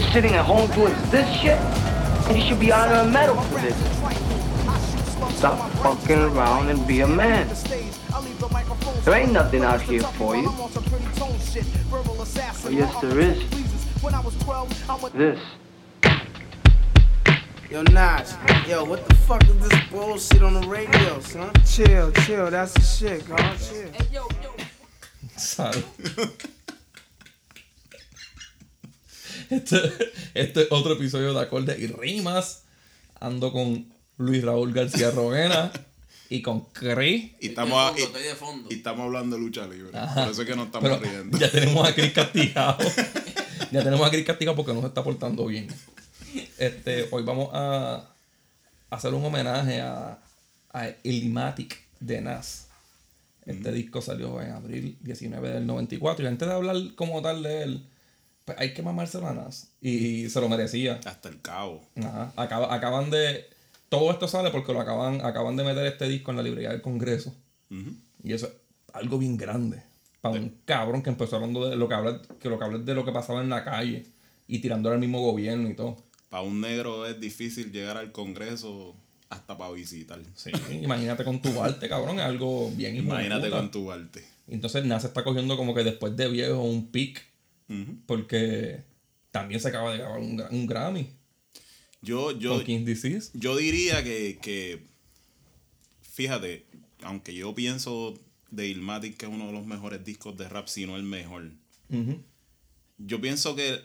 just sitting at home doing this shit? You should be honored a medal for this. Stop fucking around and be a man. There ain't nothing out here for you. Oh, yes, there is. This. Yo, Nas, yo, what the fuck is this bullshit on the radio, son? Chill, chill, that's the shit, God, chill. Salud. Este, este es otro episodio de Acordes y Rimas. Ando con Luis Raúl García Roguena y con Chris. Y estamos, Estoy de fondo, y- estoy de fondo. y estamos hablando de lucha libre. Ajá. Por eso es que nos estamos Pero riendo. ya tenemos a Chris castigado. ya tenemos a Chris castigado porque no se está portando bien. Este, hoy vamos a hacer un homenaje a, a Ilmatic de Nas. Este disco salió en abril 19 del 94. Y antes de hablar como tal de él, pues hay que mamarse a Nas. Y se lo merecía. Hasta el cabo. Ajá. Acaba- acaban de. Todo esto sale porque lo acaban, acaban de meter este disco en la librería del Congreso. Y eso es algo bien grande. Para un cabrón que empezó hablando de lo que habla, que lo que habla de lo que pasaba en la calle y tirándole al mismo gobierno y todo. Para un negro es difícil llegar al Congreso hasta para visitar. Sí, imagínate con tu arte, cabrón, es algo bien Imagínate con tu arte. Entonces Nas está cogiendo como que después de viejo un porque también se acaba de grabar un, un Grammy Yo, yo, con King's Disease. yo diría que, que, fíjate, aunque yo pienso de Ilmatic que es uno de los mejores discos de rap, si no el mejor. Yo pienso que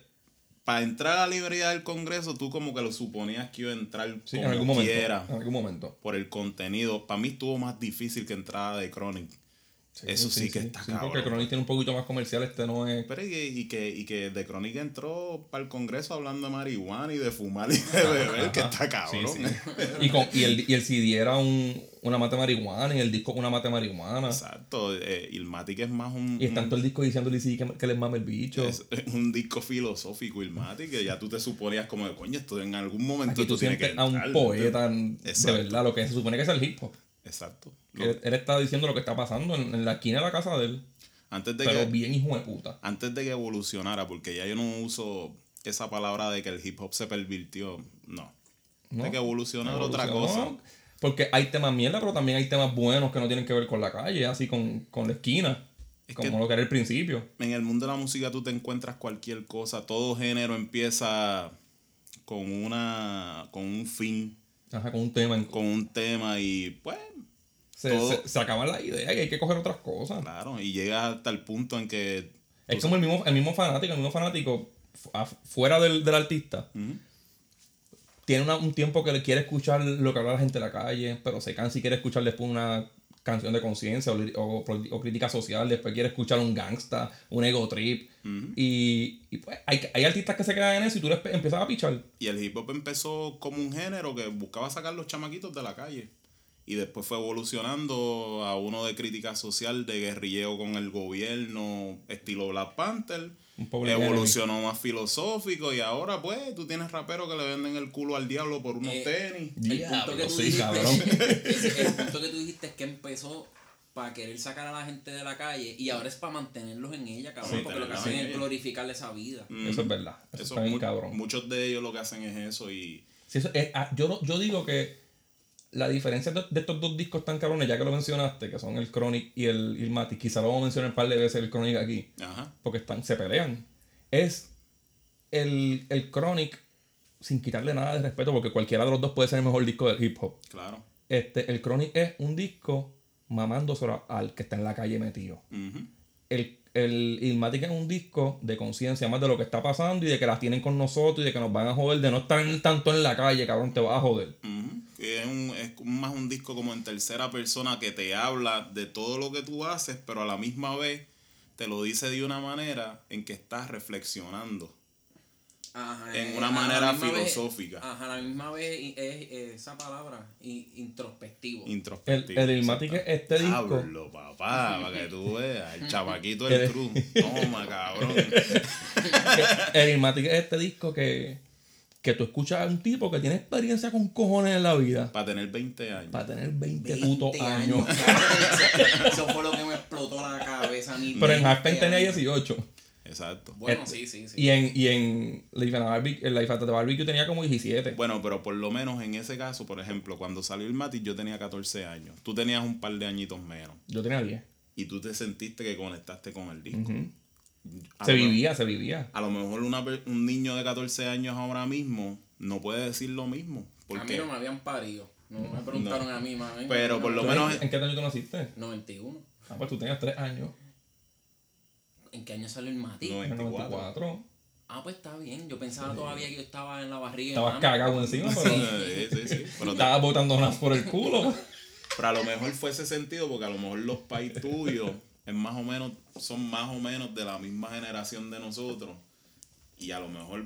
para entrar a la librería del Congreso, tú como que lo suponías que iba a entrar Sí, como en algún momento. quiera. En algún momento. por el contenido. Para mí estuvo más difícil que entrada de Chronic. Eso sí, que está sí, cabrón. porque Chronic tiene un poquito más comercial, este no es... Pero y que, y que, y que The Chronic entró para el Congreso hablando de marihuana y de fumar y de beber, que está cabrón. Sí, sí. Y, con, y, el, y el CD era un, una mate marihuana y el disco una mate marihuana. Exacto. Eh, Ilmatic es más un, Y está todo el disco diciéndole sí, que, que les mame el bicho. es un disco filosófico Ilmatic que ya tú te suponías como de coño, esto en algún momento Aquí tú esto tiene que a un entrar". poeta de verdad, lo que se supone que es el hip hop. Exacto. Que él, él está diciendo lo que está pasando en, en la esquina de la casa de él. antes de Pero que bien hijo de puta. antes de que evolucionara, porque ya yo no uso esa palabra de que el hip hop se pervirtió, no. ¿no? De que evolucionara otra Evolucionó, cosa. Porque hay temas mierda, pero también hay temas buenos que no tienen que ver con la calle, así con, con la esquina. Es como que- lo que era el principio. En el mundo de la música tú te encuentras cualquier cosa, todo género empieza con una con un fin, Ajá, con un tema. en- con un tema y pues se, todo- se, se acaban las ideas y hay que coger otras cosas. claro, y llega hasta el punto en que Es como el mismo, el mismo fanático, el mismo fanático fuera del, del artista. Tiene una- un tiempo que le quiere escuchar lo que habla la gente en la calle, pero se cansa y quiere escuchar después una canción de conciencia o, o, o crítica social, después quiere escuchar un gangsta, un ego trip. Y, y, pues hay, hay artistas que se quedan en eso y tú les empiezas a pichar. y el hip hop empezó como un género que buscaba sacar los chamaquitos de la calle. Y después fue evolucionando a uno de crítica social, de guerrilleo con el gobierno, estilo Black Panther. Un pobre Evolucionó más filosófico y ahora pues tú tienes raperos que le venden el culo al diablo por unos Eh, tenis. El punto Diablo, que tú sí, dijiste, el punto que tú dijiste es que empezó para querer sacar a la gente de la calle y ahora es para mantenerlos en ella, cabrón, Sí, porque lo que hacen en es glorificarle esa vida. Eso es verdad. Eso, Eso está bien mu- cabrón. Muchos de ellos lo que hacen es eso y Sí, eso es- ah, yo, no- yo digo que la diferencia de, de estos dos discos tan cabrones, ya que lo mencionaste, que son el Chronic y el Ilmatic, quizá lo vamos a mencionar un par de veces el Chronic aquí, ajá. porque están, se pelean, es el, el Chronic, sin quitarle nada de respeto, porque cualquiera de los dos puede ser el mejor disco del hip hop. Claro. Este, el Chronic es un disco mamándoselo al que está en la calle metido. El, el Ilmatic es un disco de conciencia más de lo que está pasando y de que las tienen con nosotros y de que nos van a joder, de no estar tanto en la calle, cabrón, te vas a joder. Que Es, un, es más un disco como en tercera persona que te habla de todo lo que tú haces, pero a la misma vez te lo dice de una manera en que estás reflexionando. Ajá, En eh, una manera misma vez- filosófica. ajá, a la misma vez es, eh, esa palabra, introspectivo. El, Introspectivo. el Ilmatic es este disco. Hablo, papá, para que tú veas. El chamaquito El- del cruz. Toma, cabrón. El Ilmatic es este disco que, que tú escuchas a un tipo que tiene experiencia con cojones en la vida Para tener 20 años. para tener 20, 20 putos años. cabrón, eso, fue lo que me explotó la cabeza a mí. Pero en 20 Halfpen tenía años. 18. Exacto. Bueno, Este, sí, sí, sí. Y en, y en Life at the Barbecue, en Life at the Barbecue tenía como 17. Bueno, pero por lo menos en ese caso, por ejemplo, cuando salió el Matic yo tenía 14 años. Tú tenías un par de añitos menos. Yo tenía 10. Y tú te sentiste que conectaste con el disco. Se lo- vivía, se vivía. A lo mejor una un niño de 14 años ahora mismo no puede decir lo mismo. a mí no me habían parido. No me preguntaron a mí, mami. Pero por lo ¿Tú menos- ¿En, qué año tú naciste? 91. Ah, pues tú tenías 3 años. ¿En qué año salió el Mati? No, En 24. 94. Ah, pues está bien. Yo pensaba todavía que yo estaba en la barriga. Estabas mami. cagado encima, pero Sí, sí, sí. Pero, te- estabas botando nas por el culo. pero a lo mejor fue ese sentido porque a lo mejor los pais tuyos es más o menos, son más o menos de la misma generación de nosotros. Y a lo mejor,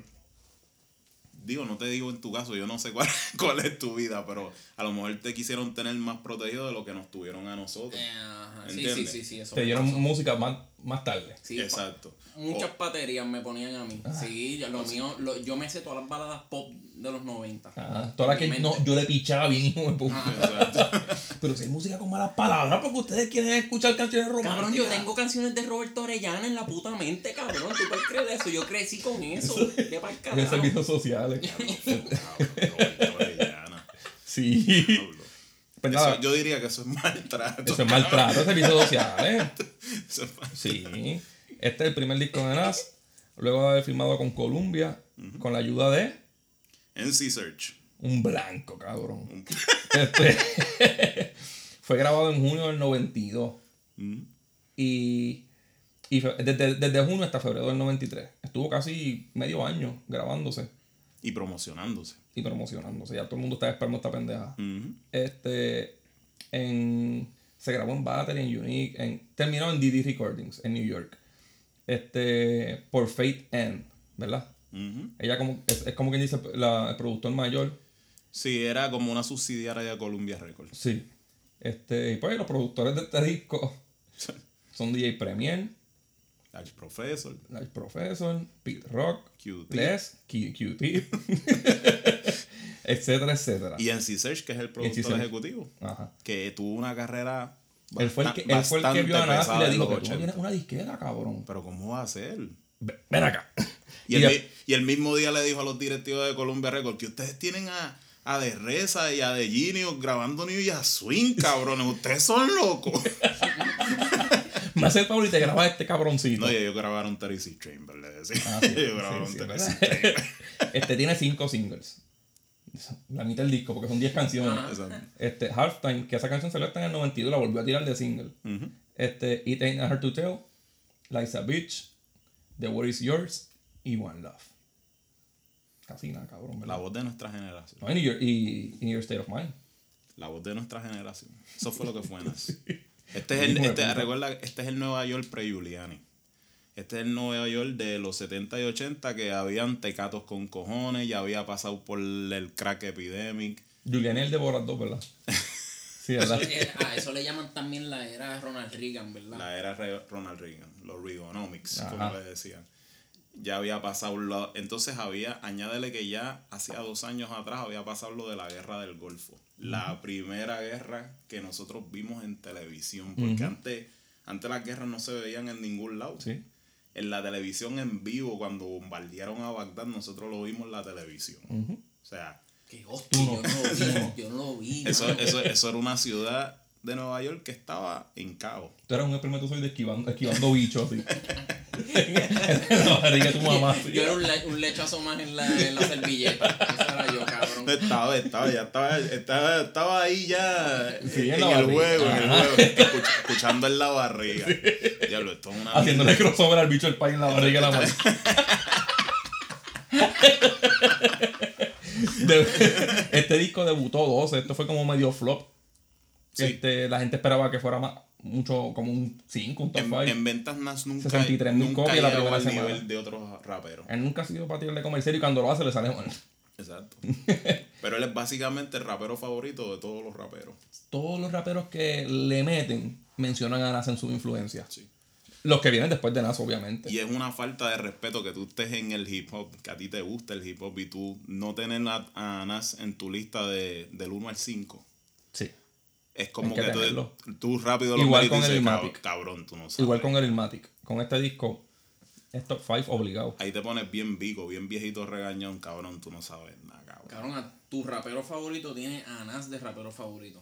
digo, no te digo en tu caso, yo no sé cuál, cuál es tu vida, pero a lo mejor te quisieron tener más protegido de lo que nos tuvieron a nosotros. Eh, ajá. Sí, sí, sí, sí. Eso Te dieron música más, más tarde. Sí, pa- Exacto. Muchas O- baterías me ponían a mí. Sí, yo, lo mío, lo- yo me sé todas las baladas pop de los 90. Ah, toda la que no, yo le pichaba bien, hijo de puta. exacto. Pero si hay música con malas palabras, porque ustedes quieren escuchar canciones románticas. Cabrón, yo tengo canciones de Roberto Orellana en la puta mente, cabrón. ¿Tú cuál crees eso? Yo crecí con eso. ¿Qué pa'l En carajo? servicios sociales. Roberto Orellana. Sí. Pues Eso- nada, yo diría que eso es maltrato. eso es maltrato, servicios sociales. Eso es Sí. Este es el primer disco de Nas. Luego de haber firmado con Columbia, con la ayuda de NC Search. un blanco, cabrón. Este, fue grabado en junio del 92. Y, y fe- desde, desde junio hasta febrero del 93. Estuvo casi medio año grabándose Y promocionándose. Y promocionándose. Ya todo el mundo estaba esperando esta pendeja. Este, en, se grabó en Battery, en Unique, en, terminó en DD Recordings, en New York. Este, por Fate N, ¿verdad? Ella como, es, es como quien dice la- el productor mayor. Sí, era como una subsidiaria de Columbia Records. Sí. Este, y pues los productores de este disco son DJ Premier, Al profesor. El Professor, Pete Rock, QT. Les, QT, etcétera, etcétera. Y NC Search, que es el productor ejecutivo. Ajá. Que tuvo una carrera. Él fue el que, él fue el que vio a Nas y le dijo que tú no tienes una disquera, cabrón. Pero ¿cómo va a ser? Ven acá. Y el, y mismo día le dijo a los directivos de Columbia Records que ustedes tienen a, a De Reza y a De Genius grabando New Year Swing, cabrones. Ustedes son locos. Me hace favor y te grabas este cabroncito. No, y ellos grabaron Terry Chamber, le decía. Ah, sí, ellos sí, grabaron sí, Terry. Este tiene cinco singles. La mitad del disco, porque son 10 canciones. Exacto. Este, Halftime, que esa canción salió hasta en el 92, la volvió a tirar de single. Este, It Ain't Hard to Tell, Life's a Bitch, The World Is Yours y One Love. Casi nada, cabrón, La ¿verdad? voz de nuestra generación. No, y, Your, y, y Your State of Mind. La voz de nuestra generación. Eso fue lo que fue Nas. Este es el, este, recuerda, este es el Nueva York pre-Giuliani. Este es el Nueva York de los 70 y 80 que habían tecatos con cojones, ya había pasado por el crack epidemic. Julian el de Borat 2, ¿verdad? Sí, ¿verdad? A eso le llaman también la era Ronald Reagan, ¿verdad? La era Re- Ronald Reagan, los Reaganomics, Ajá. como le decían. Ya había pasado lo, entonces había, añádele que ya hacía dos años atrás había pasado lo de la guerra del Golfo. La primera guerra que nosotros vimos en televisión, porque antes, antes las guerras no se veían en ningún lado. Sí. En la televisión en vivo, cuando bombardearon a Bagdad, nosotros lo vimos en la televisión. O sea, Que hostia, yo no lo vi, yo no lo vi. eso, eso, eso era una ciudad de Nueva York que estaba en caos. Tú eras un espermatozoide esquivando, esquivando bichos, así. en la barriga de tu mamá, así. Yo era un, le- un lechazo más en la, en la servilleta. Eso era yo, cabrón. Estaba, estaba, ya estaba, estaba, estaba ahí ya Sí, en el juego, en el juego, escuch- escuchando en la barriga. Diablo, esto es una Haciéndole crossover al bicho del país en la barriga de la. De- este disco debutó 12, esto fue como medio flop. Sí. Este, la gente esperaba que fuera más, mucho, como un 5, un top en, 5. en ventas Nas nunca, 63.000 nunca copias la primera semana. nivel de otros raperos. Él nunca ha sido para tirarle comercial y cuando lo hace le sale mal. Exacto. Pero él es básicamente el rapero favorito de todos los raperos. Todos los raperos que le meten mencionan a Nas en su influencia. Sí. Los que vienen después de Nas, obviamente. Y es una falta de respeto que tú estés en el hip hop, que a ti te gusta el hip hop y tú no tener a, Nas en tu lista de, del 1 al 5. Sí. Es como que que, tú, tú rápido lo Igual con el dices, Illmatic. "Cab- Cabrón, tú no sabes. Igual con el Ilmatic. Con este disco, Es top 5 obligado. Ahí te pones bien vico, bien viejito regañón, cabrón, tú no sabes nada, cabrón. Cabrón, a tu rapero favorito tiene a Nas de rapero favorito.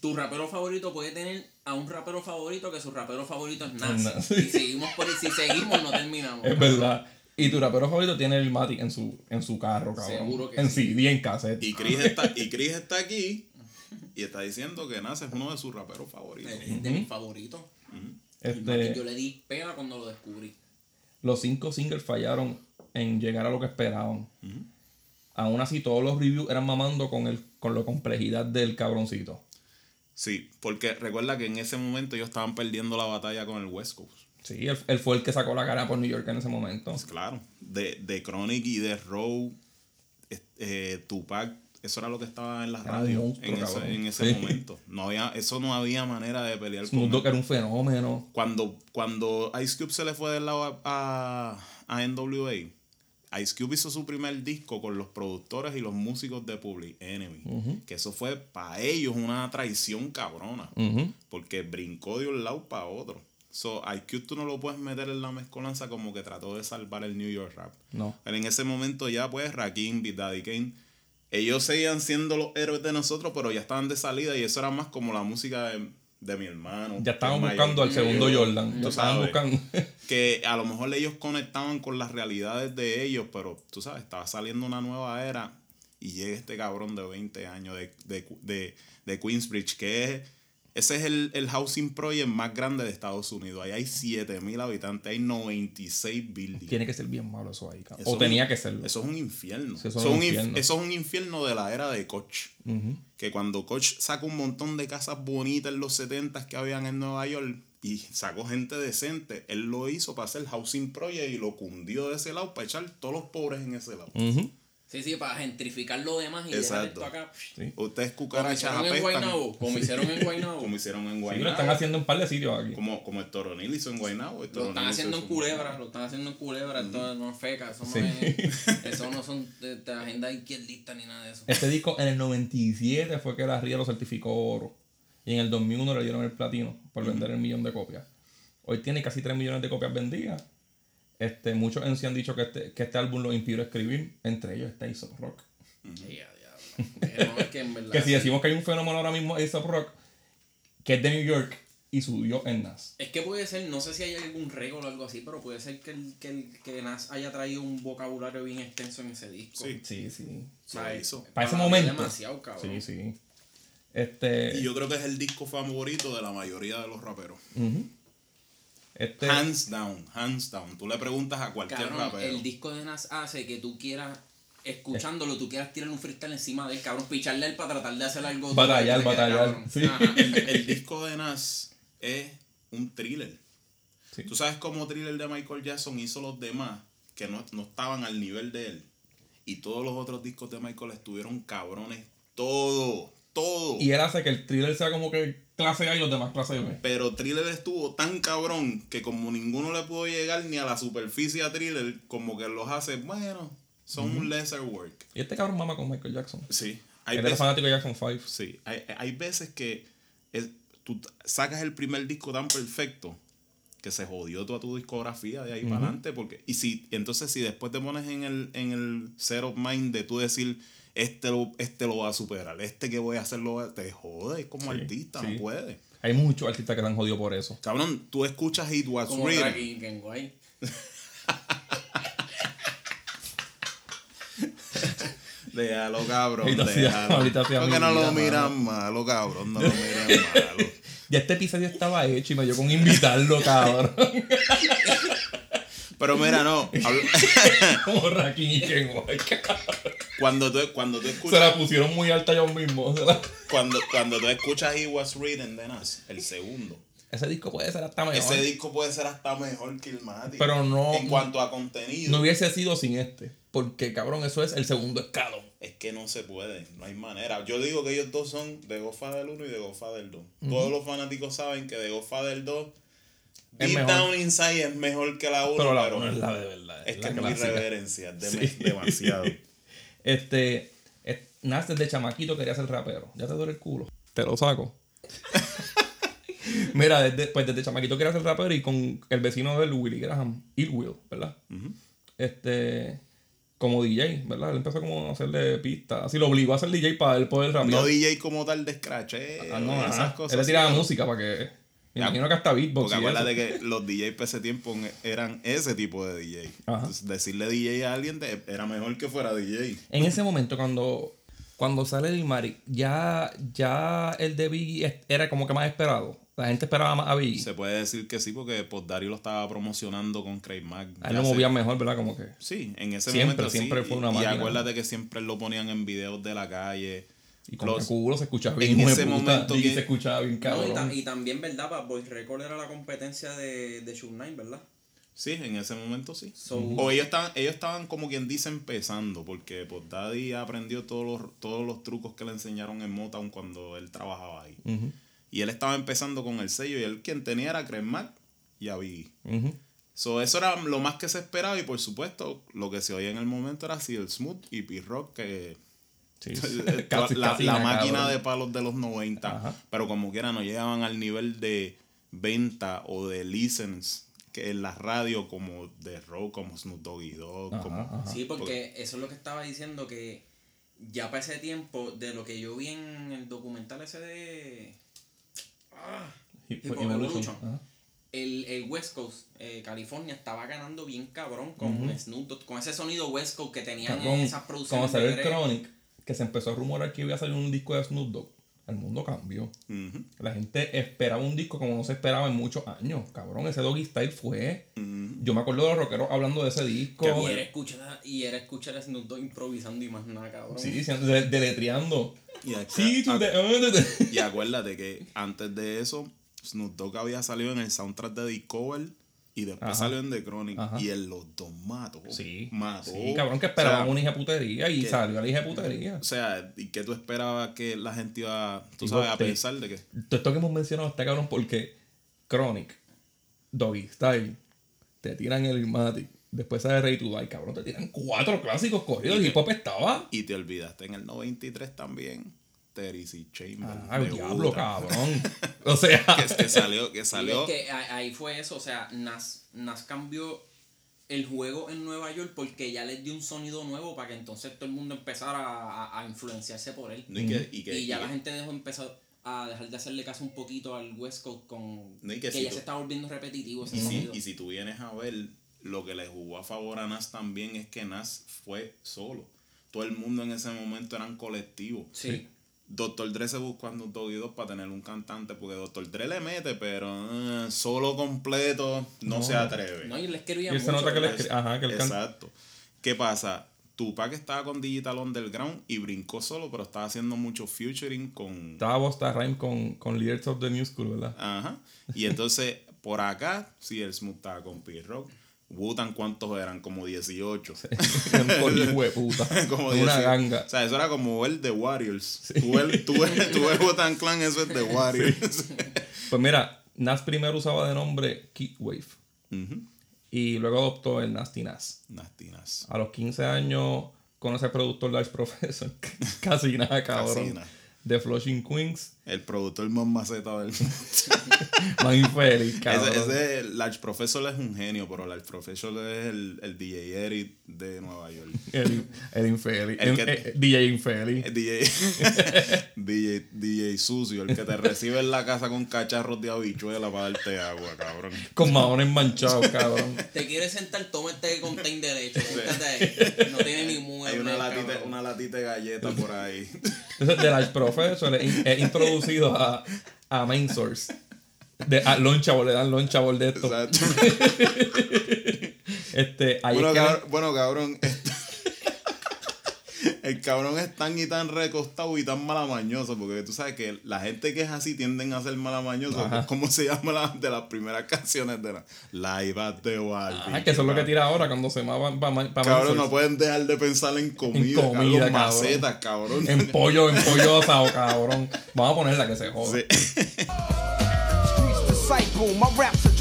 Tu rapero favorito puede tener a un rapero favorito que su rapero favorito es Nas. Nas. Y seguimos por si seguimos no terminamos. Es verdad. Y tu rapero favorito tiene el Matic en su, en su carro, cabrón. Seguro que en sí. CD, en cassette. Y Chris está, y Chris está aquí y está diciendo que Nas es uno de sus raperos favoritos. Es de mis favoritos. Este, Yo le di pena cuando lo descubrí. Los cinco singles fallaron en llegar a lo que esperaban. Aún así, todos los reviews eran mamando con, el, con la complejidad del cabroncito. Sí, porque recuerda que en ese momento ellos estaban perdiendo la batalla con el West Coast. Sí, él, él fue el que sacó la cara por New York en ese momento. Pues claro, de, de Chronic y de Row, eh, Tupac, eso era lo que estaba en la Era un radio monstruo, en ese, cabrón. en ese Sí. momento. No había, eso no había manera de pelear Snoop con Dogg era un fenómeno. cuando, cuando Ice Cube se le fue del lado a, a, a NWA, Ice Cube hizo su primer disco con los productores y los músicos de Public Enemy. Que eso fue para ellos una traición cabrona. Porque brincó de un lado para otro. So, Ice Cube tú no lo puedes meter en la mezcolanza como que trató de salvar el New York Rap. No. Pero en ese momento ya, pues, Rakim, Big Daddy Kane, ellos seguían siendo los héroes de nosotros, pero ya estaban de salida y eso era más como la música de, de mi hermano. Ya estaban buscando al segundo yo, Jordan. tú Ya estaban sabes. buscando. Que a lo mejor ellos conectaban con las realidades de ellos, pero tú sabes, estaba saliendo una nueva era y llega este cabrón de 20 años de, de, de, de Queensbridge, que es, ese es el, el housing project más grande de Estados Unidos. Ahí hay 7000 habitantes, hay 96 buildings. Tiene que ser bien malo eso ahí, cabrón. Eso O tenía un- que serlo. Eso es un infierno. Eso, eso es un un inf- infierno. eso es un infierno de la era de Koch. Que cuando Koch sacó un montón de casas bonitas en los 70 que habían en Nueva York y sacó gente decente, él lo hizo para hacer Housing Project y lo cundió de ese lado para echar todos los pobres en ese lado. Ujú. Sí, sí, para gentrificar lo demás y dejar Exacto. esto acá. Sí. Ustedes Como cucarachas hicieron en. Guaynabo. Como hicieron en Guaynabo. Como hicieron en Sí, lo Guaynabo. están haciendo en un par de sitios aquí. como, como el Toronil hizo en Guaynabo. el Lo están haciendo en culebra, lo están haciendo en culebra, esto no es feca, eso no, Sí. es, eso no son de, de agenda izquierdista ni nada de eso. Este disco en el 97 fue que la RIA lo certificó oro. Y en el 2001 le dieron el platino por vender el millón de copias. Hoy tiene casi 3 millones de copias vendidas. Este, muchos en sí han dicho que este, que este álbum lo inspiró a escribir. Entre ellos está Aesop Rock. Es que en verdad. Que si decimos que hay un fenómeno ahora mismo Aesop Rock, que es de New York y subió en Nas. Es que puede ser, no sé si hay algún récord o algo así, pero puede ser que, el, que, el, que Nas haya traído un vocabulario bien extenso en ese disco. Sí. Sí, sí. Lo hizo. Para ese momento. demasiado, cabrón. Sí, sí. Este. Y yo creo que es el disco favorito de la mayoría de los raperos. ujú. Este. Hands down, hands down. Tú le preguntas a cualquier Cabrón, rapero. el disco de Nas hace que tú quieras, escuchándolo, tú quieras tirar un freestyle encima de él, cabrón, picharle a él para tratar de hacer algo. Batallar, batallar, cabrón. sí. El, el disco de Nas es un thriller. Sí. Tú sabes cómo thriller de Michael Jackson hizo los demás que no, no estaban al nivel de él. Y todos los otros discos de Michael estuvieron cabrones. Todo, todo. Y él hace que el thriller sea como que clase A y los demás clase B. Pero Thriller estuvo tan cabrón que como ninguno le pudo llegar ni a la superficie a Thriller, como que los hace, bueno, son un lesser work. Y este cabrón mama con Michael Jackson. Sí. Hay veces, fanático de Jackson 5. sí, hay, hay veces que es- tú sacas el primer disco tan perfecto que se jodió toda tu discografía de ahí para adelante. Porque, y si, entonces si después te pones en el, en el set of mind de tú decir, este lo, este lo va a superar, este que voy a hacer lo va a-", te jode como Sí, artista, sí. no puede. Hay muchos artistas que se han jodido por eso. Cabrón, tú escuchas It Was Como. Raki Kenway. Déjalo, cabrón. Ahorita sí, déjalo. ahorita sí, ¿Por qué a no lo mira, miran malo, cabrón? No lo miran malo. Ya este episodio estaba hecho y me dio con invitarlo, cabrón. Pero mira, no. como Rakim y Kenway. cuando, tú, cuando tú Se escuchas la pusieron muy alta ellos mismos. se la- cuando, cuando tú escuchas He Was Written de Nas, el segundo, Ese disco puede ser hasta mejor. ese disco puede ser hasta mejor que Illmatic. Pero no- En cuanto a contenido, No hubiese sido sin este. Porque, cabrón, eso es el segundo escalón. es que no se puede. No hay manera. Yo digo que ellos dos son de Godfather 1 y de Godfather 2. Todos los fanáticos saben que de Godfather 2, Es Deep mejor. Down Inside es mejor que la 1. Pero la pero uno es la de verdad. Es la que es muy clásica. reverencia, es Sí. demasiado. Este. es- Nas desde chamaquito quería ser rapero. Ya te duele el culo. Te lo saco. Mira, desde, pues desde chamaquito quería ser rapero y con el vecino del Willy Graham, Will, ¿verdad? Este, como DJ, ¿verdad? Él empezó como a hacerle pistas, así lo obligó a ser DJ para él poder rapear. No DJ como tal de scratch, eh, Ah, no, esas cosas. Él le tiraba música para que. Me imagino que hasta beatbox. Porque acuérdate que los DJs para ese tiempo eran ese tipo de DJ. Ajá. Entonces, decirle DJ a alguien de- era mejor que fuera DJ. En ese momento, cuando, cuando sale el Marik, ya, ya el de Biggie era como que más esperado. La gente esperaba más a Biggie. Se puede decir que sí, porque pues, Dario lo estaba promocionando con Craig Mack. a él Ya lo movían mejor, ¿verdad? Como que. Sí, en ese Siempre, momento sí. siempre fue una y, máquina. Y acuérdate que siempre lo ponían en videos de la calle. Y con Los- el culo se escuchaba en bien. de ese puta, momento que- se escuchaba bien No, y, cabrón. ta- y también, ¿verdad? Para Voice Record era la competencia de, de Shoot ¿verdad? Sí, en ese momento sí. So- O ellos estaban, ellos estaban como quien dice empezando, porque pues Daddy aprendió todos los, todos los trucos que le enseñaron en Motown cuando él trabajaba ahí. Y él estaba empezando con el sello y él quien tenía era Craig Mack y a Biggie. So, eso era lo más que se esperaba y por supuesto lo que se oía en el momento era así el Smooth y P-Rock que Sí, la, casi- la- casi la nada, máquina cabrón. de palos de los 90, Ajá. pero como quiera no llegaban al nivel de venta o de listens que en la radio como de rock, como Snoop Doggy Dogg, Ajá, como... ajá. Sí, porque eso es lo que estaba diciendo que ya para ese tiempo, de lo que yo vi en el documental ese de ah, Hip Hop Evolution. El, el West Coast, eh, California, estaba ganando bien cabrón con Snoop Dogg, con ese sonido West Coast que tenían Cabrón, esas producciones. Cuando salió el. Chronic, que se empezó a rumorar que iba a salir un disco de Snoop Dogg, el mundo cambió. La gente esperaba un disco como no se esperaba en muchos años. Cabrón, ese Doggy Style fue. Yo me acuerdo de los rockeros hablando de ese disco. Y era escuchar, y era escuchar a Snoop Dogg improvisando y más nada, cabrón. Sí, sí, de- deletreando. Y, acá- Sí, tú ac- te- y acuérdate que antes de eso Snoop Dogg había salido en el soundtrack de Discover y después Ajá. salió en The Chronic Ajá. y en los dos mató. Sí. Mató. Sí, cabrón, que esperaban O sea, una hija putería y que- salió la hija putería. O sea, ¿y qué tú esperabas que la gente iba, tú Tipo, sabes, a te- pensar de que... Todo esto que hemos mencionado está cabrón porque Chronic, Doggy Style, te tiran el Ilmatic, después sale Rey to Die, cabrón, te tiran cuatro clásicos corridos. El hip hop estaba. Y te olvidaste en el 93 también, Terry C. Chambers. Ah, el diablo, cabrón. O sea. Que, que salió, que Y salió... es que ahí fue eso, o sea, Nas, Nas cambió el juego en Nueva York porque ya les dio un sonido nuevo para que entonces todo el mundo empezara a, a- a influenciarse por él. No, y que- y que- y ya y la que- gente dejó empezar a dejar de hacerle caso un poquito al West Coast con No, y que, que si ya tú- se está volviendo repetitivo ese Y si, y si tú vienes a ver, lo que le jugó a favor a Nas también es que Nas fue solo. Todo el mundo en ese momento eran colectivos. sí. Dr. Dre se buscó a Snoop y Dogg para tener un cantante, porque Dr. Dre le mete, pero eh, solo completo no, No. se atreve. No, y le escribía Y se mucho. nota que le ajá, que el can- Exacto. ¿Qué pasa? Tupac estaba con Digital Underground y brincó solo, pero estaba haciendo mucho featuring con... Estaba Bosta Rhyme con, con Leaders of the New School, ¿verdad? Ajá. Y entonces, por acá, sí, el Smooth estaba con P-Rock. Wutan, ¿cuántos eran? Como 18. Un coño, hijo de puta. como una 18. ganga. O sea, eso era como el The Warriors. Tú ves, tú ves, tú ves Wu-Tang Clan, eso es The Warriors. Pues mira, Nas primero usaba de nombre Kid Wave. Ujú. Y luego adoptó el Nasty Nas. Nasty Nas. A los 15 años conoce al productor Large Professor. Casi nada, cabrón. Casi nada. De Flushing Queens. El productor más maceta del mundo. Más infeliz, cabrón. Ese, ese Large Professor es un genio, pero Large Professor es el, el DJ Eric de Nueva York. El, el infeliz. El El- que- eh, DJ infeliz. El DJ, DJ, DJ sucio, el que te recibe en la casa con cacharros de habichuela para darte agua, cabrón. Con maones manchados, cabrón. Te quieres sentar, toma este contain derecho. Siéntate ahí. No tiene ni mueble. Hay una latita, cabrón. una latita de galleta por ahí. Entonces, de Large Professor es, in- es introducido a, a Main Source. De, a le dan Launchable de esto. Exacto. Este, ahí Bueno, es que le- cabrón, bueno, cabrón. El cabrón es tan y tan recostado y tan malamañoso, porque tú sabes que la gente que es así tienden a ser malamañosos. ¿Cómo se llama la, de las primeras canciones de la Live at the? Ah, que eso es lo que tira ahora cuando se va para Cabrón, no pueden dejar de pensar en comida, En comida, cabrón, cabrón. macetas, cabrón. En pollo, en pollo asado, cabrón. Vamos a ponerla que se joda. Sí.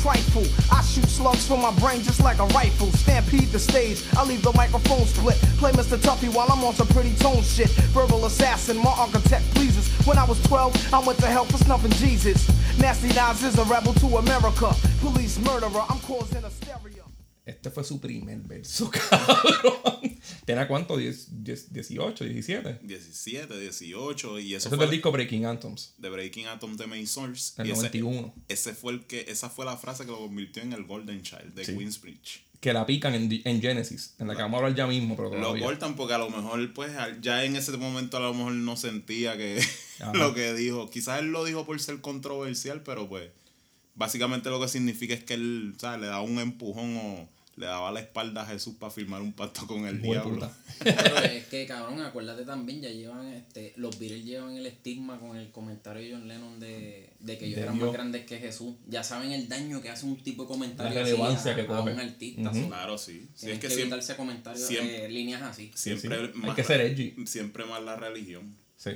Trifle. I shoot slugs from my brain just like a rifle. Stampede the stage, I leave the microphone split. Play Mr. Tuffy while I'm on some pretty tone shit. Verbal assassin, my architect pleases. When I was 12, I went to hell for snuffing Jesus. Nasty Nas is a rebel to America. Police murderer, I'm causing hysteria. Este fue su primer verso, cabrón. ¿Tenía cuánto? ¿10, 10, 18, 17? 17, 18 y eso Ese es fue del disco Breaking Anthems. The Breaking Atom de Main Source. El y ese- 91. Ese, fue el que, esa fue la frase que lo convirtió en el Golden Child de Sí. Queensbridge. Que la pican en, en Genesis, en la que vamos a hablar ya mismo, pero Lo cortan porque a lo mejor, pues, ya en ese momento a lo mejor no sentía que lo que dijo. Quizás él lo dijo por ser controversial, pero pues, básicamente lo que significa es que él, ¿sabes? Le daba un empujón o le daba la espalda a Jesús para firmar un pacto con el diablo. Pero es que, cabrón, acuérdate también, ya llevan, este, los Beatles llevan el estigma con el comentario de John Lennon de, de que ellos De eran Dios. más grandes que Jesús. Ya saben el daño que hace un tipo de comentario La así relevancia a, que a coge. un artista. Claro, sí. Sí, es que que siempre, comentarios, siempre- eh, líneas así. siempre Sí, sí. Hay más que ser edgy. Siempre más la religión. Sí.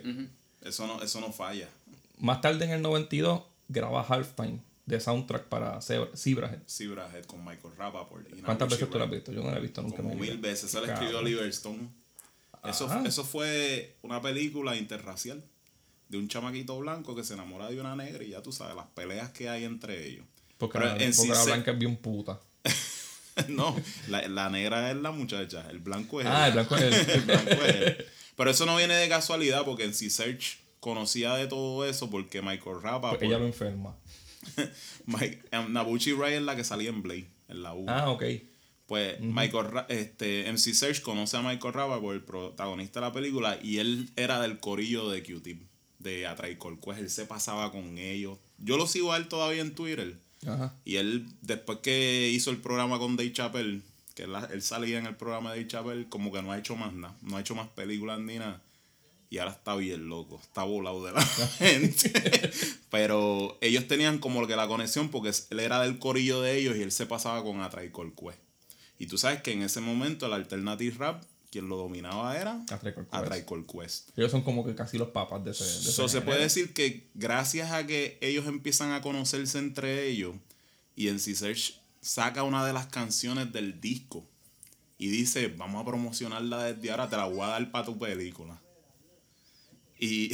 Eso no, eso no falla. Más tarde, en el 92, graba Halftime de soundtrack para Zebra- Zebrahead. Zebrahead con Michael Rappaport. y ¿Cuántas veces tú la has visto? Yo no la he visto nunca. Como mil veces. Eso Cabrón. escribió Oliver Stone. Eso, eso fue una película interracial de un chamaquito blanco que se enamora de una negra y ya tú sabes las peleas que hay entre ellos. Porque, Pero la, en porque sí la se- blanca es bien puta. no, la, la negra es la muchacha, el blanco es Ah, él. el blanco es él. El blanco es él. Pero eso no viene de casualidad porque en C Search conocía de todo eso porque Michael Rappaport, Porque ella lo enferma. Mike, um, Nabucci Ray es la que salía en Blade, en la 1. Ah, ok. Pues Michael Ra- este, MC Search conoce a Michael Rappaport, el protagonista de la película, y él era del corillo de Q-Tip, de Atraicol Quest. Él se pasaba con ellos. Yo lo sigo a él todavía en Twitter. Ajá. Y él, después que hizo el programa con Dave Chappelle, que él, él salía en el programa de Dave Chappelle, como que no ha hecho más nada. No ha hecho más películas ni nada. Y ahora está bien loco. Está volado de la gente. Pero ellos tenían como que la conexión porque él era del corillo de ellos y él se pasaba con Atraicol Quest. Y tú sabes que en ese momento el alternative rap, quien lo dominaba era A Tribe Called Quest. Ellos son como que casi los papas de ese. De ese se puede decir que gracias a que ellos empiezan a conocerse entre ellos y en Search saca una de las canciones del disco y dice, vamos a promocionarla desde ahora, te la voy a dar para tu película. Y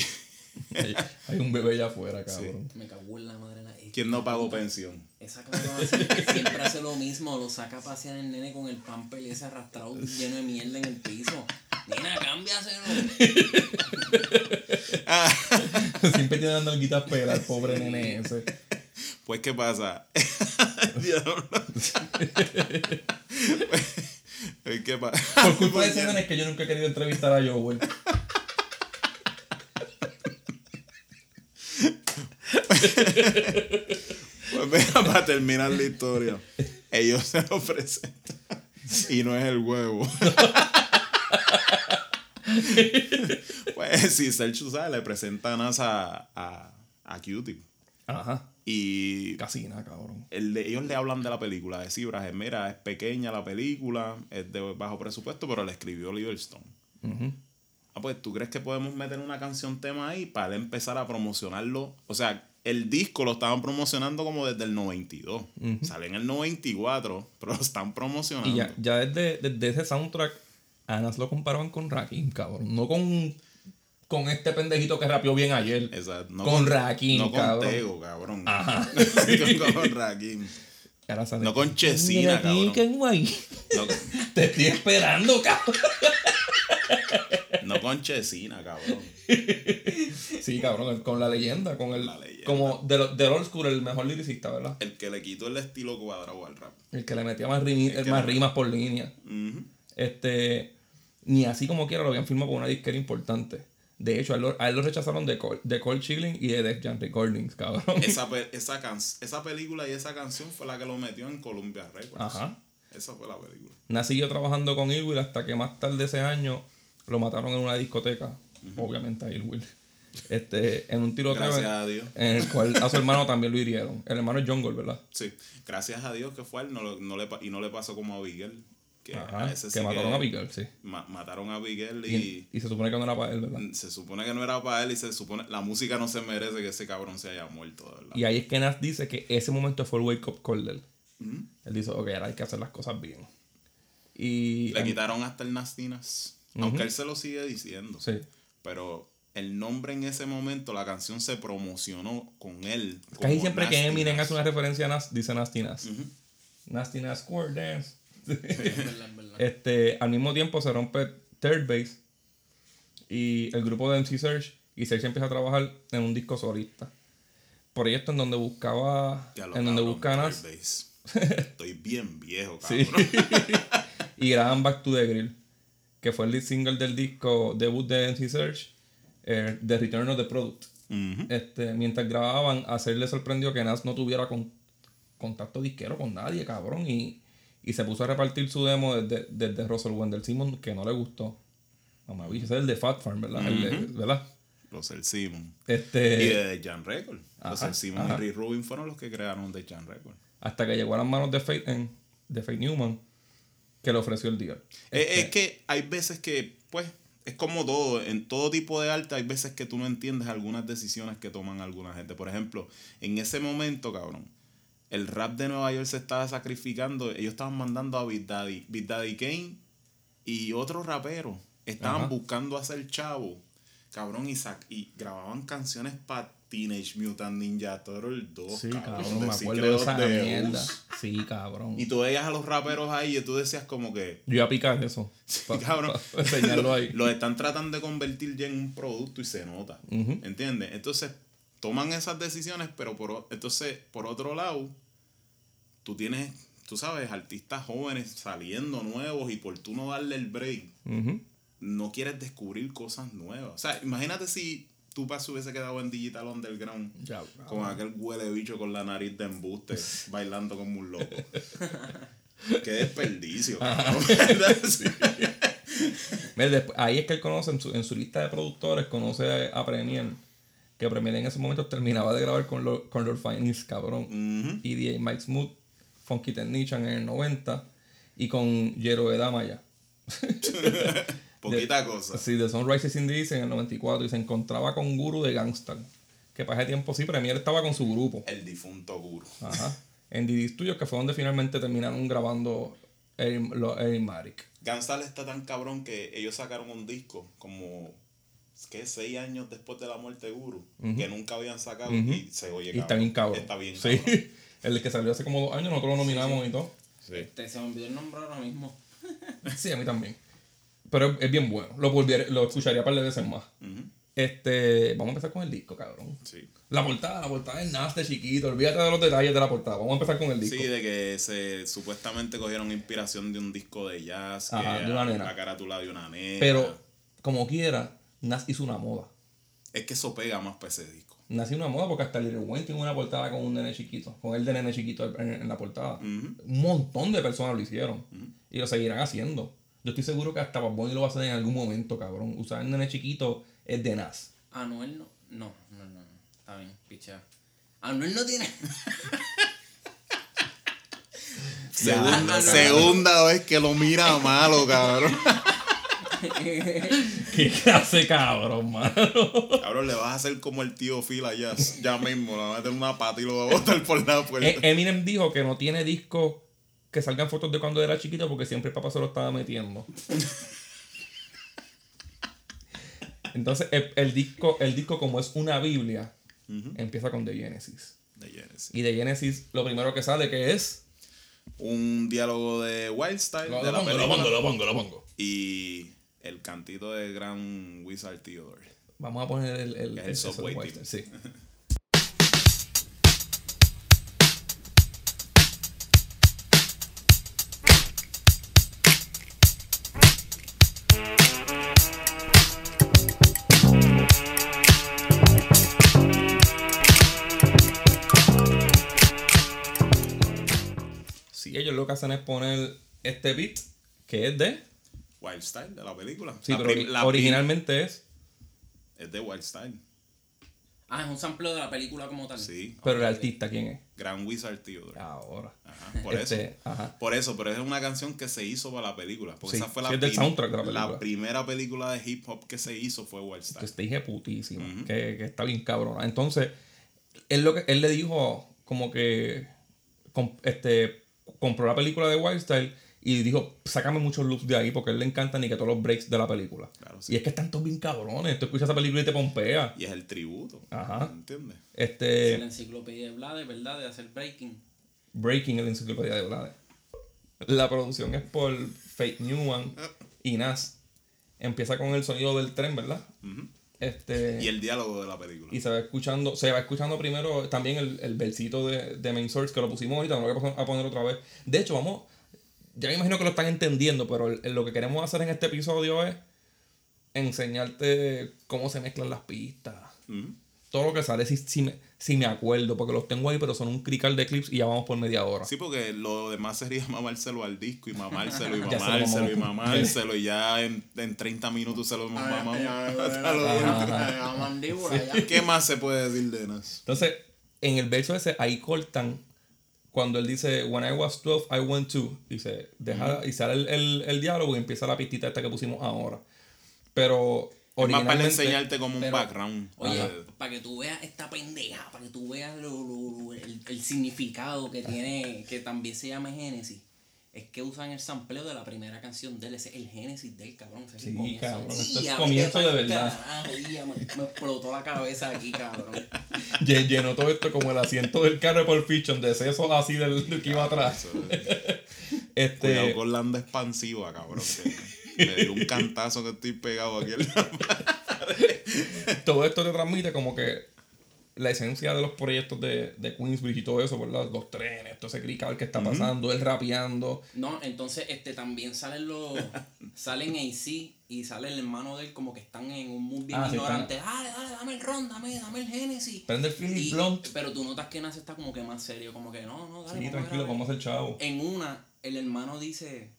Hay, hay un bebé allá afuera, cabrón. Me cago en la madre. la- ¿quién no pagó pensión? Esa cabrona siempre, siempre hace lo mismo, lo saca a pasear el nene con el pamper y ese arrastrado lleno de mierda en el piso. Nena, cámbiaselo. Siempre tiene dando guitas pelas, el pobre nene ese. Pues, ¿qué pasa? Pues, ¿Qué pasa? Por culpa de ese nene es que yo nunca he querido entrevistar a Joel. Pues mira, para terminar la historia, ellos se lo presentan y no es el huevo. pues si Sergio sabe, le presentan a, a, a Q-Tip. Ajá. Y Casi nada, cabrón. el de- ellos le hablan de la película, de Cibras, mira, es pequeña la película, es de bajo presupuesto, pero la escribió Oliver Stone. Ujú. Ah, pues, ¿tú crees que podemos meter una canción tema ahí para empezar a promocionarlo? O sea, el disco lo estaban promocionando como desde el 92. Sale en el 94, pero lo están promocionando. Y ya, ya desde, desde ese soundtrack, a Nas lo comparaban con Rakim, cabrón. No con, con este pendejito que rapeó bien ayer. Exacto. No con Rakim, No con cabrón. Tego, cabrón. Ajá. No con Rakim. No con Chesina, "Mira aquí, cabrón". No, Te estoy esperando, cabrón. No con Chesina, cabrón. Sí, cabrón, con la leyenda, con el. La leyenda. Como de lo- del old school, el mejor liricista, ¿verdad? El que le quitó el estilo cuadrado al rap. El que le metía más, más le- rimas por línea. Este. Ni así como quiera lo habían firmado con una disquera importante. De hecho, a él lo, a él lo rechazaron de, Col- de Cold Chilling y de Def Jam Recordings, cabrón. Esa, esa, can- esa película y esa canción fue la que lo metió en Columbia Records. Ajá. Esa fue la película. Nas siguió trabajando con Irwin hasta que más tarde ese año lo mataron en una discoteca. Obviamente a Irwin. Este, en un tiroteo Gracias en, a Dios. en el cual a su hermano también lo hirieron. El hermano es Jungle, ¿verdad? Sí, gracias a Dios que fue él no, lo- no le, y no le pasó como a Miguel. Que, Ajá, a ese que sí mataron a Miguel, sí. ma- mataron a Miguel Y, y, y se supone que no era para él, ¿verdad? se supone que no era para él y se supone la música no se merece que ese cabrón se haya muerto, verdad. Y ahí es que Nas dice que ese momento fue el wake up call de él. Él dice, ok, ahora hay que hacer las cosas bien. Y Le quitaron hasta el Nastinas, aunque él se lo sigue diciendo. Sí. Pero el nombre en ese momento, la canción se promocionó con él. Casi siempre que Eminem Nas. hace una referencia a Nas, dice Nasty Nas. Nasty Nas Square Dance. Es verdad, es verdad. Este, al mismo tiempo se rompe Third Base y el grupo de MC Search y Search empieza a trabajar en un disco solista. Proyecto en donde buscaba, Ya lo en donde cabrón, busca a Nas. Estoy bien viejo, Sí. cabrón. y graban Back to the Grill, que fue el lead single del disco debut de MC Search, eh, The Return of the Product. Este, mientras grababan, a Ser le sorprendió que Nas no tuviera con- contacto disquero con nadie, cabrón. Y, y se puso a repartir su demo desde, desde Russell Wendell Simon, que no le gustó. Mamá, ese es el de Fat Farm, ¿verdad? El de- ¿verdad? Russell Simon. Este, y de The Jan Record. ajá, Russell Simon ajá. y Rick Rubin fueron los que crearon The Jan Record. Hasta que llegó a las manos de Faith, en- de Faith Newman, que le ofreció el deal. Eh, Este, Es que hay veces que, pues, es como todo, en todo tipo de arte hay veces que tú no entiendes algunas decisiones que toman alguna gente. Por ejemplo, en ese momento, cabrón, el rap de Nueva York se estaba sacrificando, ellos estaban mandando a Big Daddy, Big Daddy Kane y otros raperos estaban Ajá. buscando hacer chavo, cabrón, y, sac- y grababan canciones para Teenage Mutant Ninja Turtle 2, Sí, cabrón, cabrón, me acuerdo de esa mierda. Sí, cabrón. Y tú veías a los raperos ahí y tú decías como que, Yo iba a picar eso. pa- cabrón. pa enseñarlo ahí. Lo están tratando de convertir ya en un producto y se nota. Ujú. ¿Entiendes? Entonces, toman esas decisiones, pero por, entonces, por otro lado, tú tienes, tú sabes, artistas jóvenes saliendo nuevos y por tú no darle el break, no quieres descubrir cosas nuevas. O sea, imagínate si tu paso hubiese quedado en Digital Underground Ya, con aquel huele bicho con la nariz de embuste bailando como un loco. Qué desperdicio. Sí. Mira, ahí es que él conoce en su, en su lista de productores, conoce a Premier, que Premier en ese momento terminaba de grabar con, Lord- con Lord Finance, cabrón. Ujú. Y DJ Mike Smooth, Funky Technician en el 90, y con Jero Edamaya. Poquita cosa. Sí, de Sunrise in the East en el 94, y se encontraba con Guru de Gangstar. Que para ese tiempo sí, Premier estaba con su grupo. El difunto guru. Ajá. En Didi Studios, que fue donde finalmente terminaron grabando lo- Eric Marik. Gansal está tan cabrón que ellos sacaron un disco como que seis años después de la muerte de Guru que nunca habían sacado y se oye Y está bien cabrón. Está bien Sí. cabrón. El que salió hace como dos años, nosotros lo nominamos y todo. Sí. Este, se me olvidó el nombre ahora mismo. Sí, a mí también. Pero es, bien bueno. Lo, volviera- lo escucharía un par de veces más. Este, vamos a empezar con el disco, cabrón. Sí. La portada, la portada es nasty, chiquito. Olvídate de los detalles de la portada. Vamos a empezar con el disco. Sí, de que se supuestamente cogieron inspiración de un disco de jazz, que Ajá, de una nena. la carátula de una nena. Pero, como quiera, Nas hizo una moda. es que eso pega más para ese disco. Nas hizo una moda porque hasta Little Wayne tiene una portada con un nene chiquito. Con el de nene chiquito en, en la portada. Un montón de personas lo hicieron. Y lo seguirán haciendo. Yo estoy seguro que hasta Bad Bunny lo va a hacer en algún momento, cabrón. Usar el nene chiquito es de Nas. Anuel no. No, no, no. no. Está bien, pichea. Anuel no tiene. Segunda, segunda vez que lo mira malo, cabrón. ¿Qué clase, cabrón, mano? cabrón, le vas a hacer como el tío Phil allá, ya mismo. Le vas a meter una pata y lo va a botar por la puerta. E- Eminem dijo que no tiene disco que salgan fotos de cuando era chiquito porque siempre el papá se lo estaba metiendo. Entonces, el, el disco, el disco, como es una Biblia, empieza con The Genesis. Y de Genesis, lo primero que sale que es. Un diálogo de Wild Style Lo, de pongo, lo pongo, lo pongo, lo pongo. Y el cantito de Gran Wizard Theodore. Vamos a poner el, el, el Team. Sí. lo que hacen es poner este beat, que es de. Wild Style de la película. Sí, La pero prim- ori- la prim- originalmente es. Es de Wild Style. Ah, es un sample de la película como tal. Sí. Pero el artista, ¿quién es? Gran Wizard Theodore. Ahora. Ajá, por Este, eso. ajá. Por eso, pero es una canción que se hizo para la película. Porque Sí, esa fue la, sí, es del prim- soundtrack de la película. primera película de hip hop que se hizo fue Wild Style. que te dije putísimo, que, que está bien cabrona. Entonces, él, lo que, él le dijo como que este, compró la película de Wild Style Y dijo, sácame muchos loops de ahí porque a él le encantan y que todos los breaks de la película. Claro, sí. Y es que están todos bien cabrones. Tú escuchas esa película y te pompea. Y es el tributo. Ajá. ¿Entiendes? Este. La enciclopedia de Blade, ¿verdad? De hacer breaking. Breaking en la enciclopedia de Vlade. La producción es por Fate Newman y Nas. Empieza con el sonido del tren, ¿verdad? Este. Y el diálogo de la película. y se va escuchando, se va escuchando primero también el, el versito de, de Main Source que lo pusimos ahorita, no lo voy a pon- a poner otra vez. De hecho, vamos, ya me imagino que lo están entendiendo, pero el- el- lo que queremos hacer en este episodio es enseñarte cómo se mezclan las pistas. Todo lo que sale, si, si, me, si me acuerdo, porque los tengo ahí, pero son un crical de clips y ya vamos por media hora. Sí, porque lo demás sería mamárselo al disco y mamárselo y mamárselo y mamárselo y ya en, en 30 minutos se lo. La mandíbula ya. ¿Qué más se puede decir de Nas? Entonces, en el verso ese, ahí cortan cuando él dice, When I was 12, I went to. Y, se deja, y sale el, el, el diálogo y empieza la pistita esta que pusimos ahora. Pero Es más para enseñarte como un pero- background. Oye, Ajá. para que tú veas esta pendeja, para que tú veas lo- lo- el, el significado que tiene, que también se llama Génesis, es que usan el sampleo de la primera canción de él, ese es el Génesis del cabrón. Sí, comienzo. cabrón, esto es comienzo de verdad. carajo, me, me explotó la cabeza aquí, cabrón. lle- llenó todo esto como el asiento del carro de Pulp Fiction, de sesos así del, del que iba atrás. Este, Cuidado con la onda expansiva, cabrón. que me dio un cantazo que estoy pegado aquí. en la- todo esto te transmite como que la esencia de los proyectos de, de Queensbridge y todo eso, ¿verdad? Los trenes, todo ese crical que está pasando, él rapeando. No, entonces este también salen los salen AC y sale el hermano de él como que están en un bien Ah, sí, ignorante. Dale, dale, dame el ron, dame, dame el Génesis. Prende el Philip Y- Blunt. Pero tú notas que Nas está como que más serio, como que no, no, dale. Sí, vamos a tranquilo, grabar. vamos a hacer chavo. En una, el hermano dice,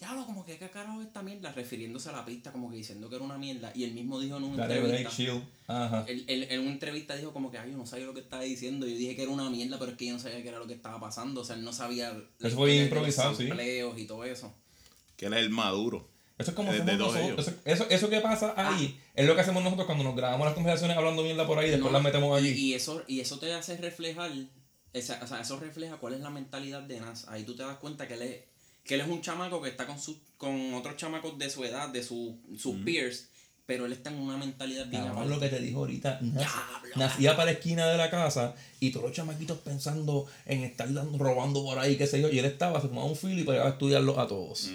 diablo, como que qué carajo es esta mierda, refiriéndose a la pista, como que diciendo que era una mierda. Y él mismo dijo en una entrevista. Ajá. Él, él- en una entrevista dijo como que ay yo no sabía lo que estaba diciendo, yo dije que era una mierda, pero es que yo no sabía qué era lo que estaba pasando, o sea, él no sabía Eso fue improvisado, sí. sampleos y todo eso. Que él es el maduro. Eso es como De- somos de todos nosotros. Eso, eso, eso que pasa ahí es lo que hacemos nosotros cuando nos grabamos las conversaciones hablando mierda por ahí y después No, las metemos allí. Y, y eso, y eso te hace reflejar, esa- o sea, eso refleja cuál es la mentalidad de Nas. Ahí tú te das cuenta que él es, que él es un chamaco que está con su, con otros chamacos de su edad, de su, sus peers, pero él está en una mentalidad bien aparte. lo que te dijo ahorita, nacía para la esquina de la casa y todos los chamaquitos pensando en estar dando, robando por ahí, qué sé yo, y él estaba, se tomaba un fil y pegaba a estudiarlos a todos.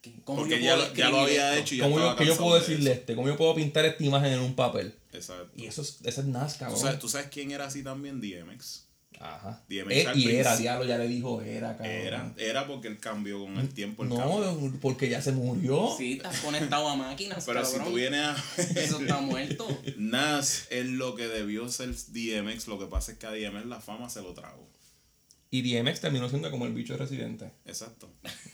¿Qué- ¿Cómo Porque yo ya, puedo lo- ya lo describir había esto? hecho y ya ¿Cómo yo, qué yo puedo de decirle eso. este? ¿Cómo yo puedo pintar esta imagen en un papel? Exacto. Y eso es, ese es Nas, ¿Tú sabes, tú sabes quién era así también? DMX. Ajá. DMX Eh, y era, diablo, ya le dijo, era, cabrón. Era, era porque él cambió con el tiempo. El cambio. No, porque ya se murió. Sí, estás conectado a máquinas, Pero si tú vienes a Eso está muerto. Nas es lo que debió ser DMX, lo que pasa es que a DMX la fama se lo tragó. Y DMX terminó siendo como el bicho de residente. Exacto,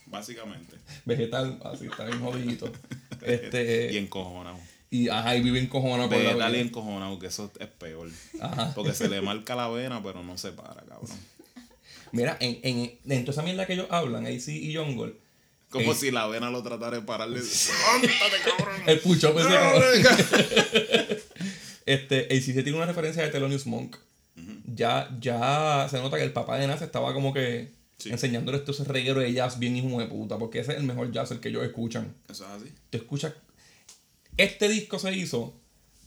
básicamente. Vegetal, así, está bien jodidito. Este, y encojonado. Y ajá, y vive encojonado por la vida. encojonado, que eso es peor. Ajá. Porque se le marca la vena, pero no se para, cabrón. Mira, en, en, en toda esa mierda que ellos hablan, AC y Jungle, Como Eh. si la vena lo tratara de pararle. ¡Levántate, cabrón! el pucho ese ¡No, como- venga! Este, AC tiene una referencia de Thelonious Monk. Ya, ya se nota que el papá de Nas estaba como que Sí. enseñándole esto ese reguero de jazz bien hijo de puta, porque ese es el mejor jazz el que ellos escuchan. Eso es así. Tú escuchas, este disco se hizo,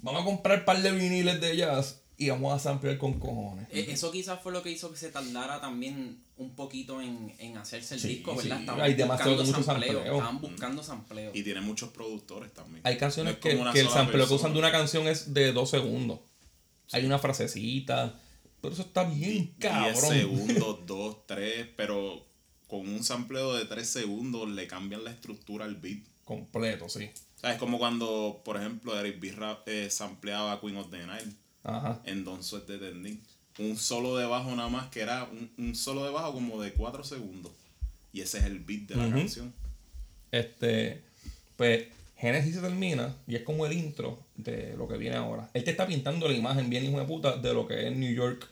vamos a comprar un par de viniles de jazz y vamos a samplear con cojones. Eh, Eso quizás fue lo que hizo que se tardara también un poquito en, en hacerse el Sí, disco, sí. ¿verdad? Estaban Hay demasiado buscando mucho sampleo, sampleo. Estaban buscando sampleo. Y tiene muchos productores también. Hay canciones No que, como una que el sampleo que usan persona. de una canción es de dos segundos. Hay una frasecita, pero eso está bien 10 cabrón. segundos, 2, 3, pero con un sampleo de 3 segundos le cambian la estructura al beat. Completo, sí. Es como cuando, por ejemplo, Eric B. Rap eh, sampleaba Queen of the Nile Ajá. en Don't Sweat the Ending. Un solo de bajo nada más que era un, un solo de bajo como de 4 segundos. Y ese es el beat de la canción. Este, pues, Genesis se termina y es como el intro de lo que viene ahora. Él te está pintando la imagen bien hijo de puta de lo que es New York.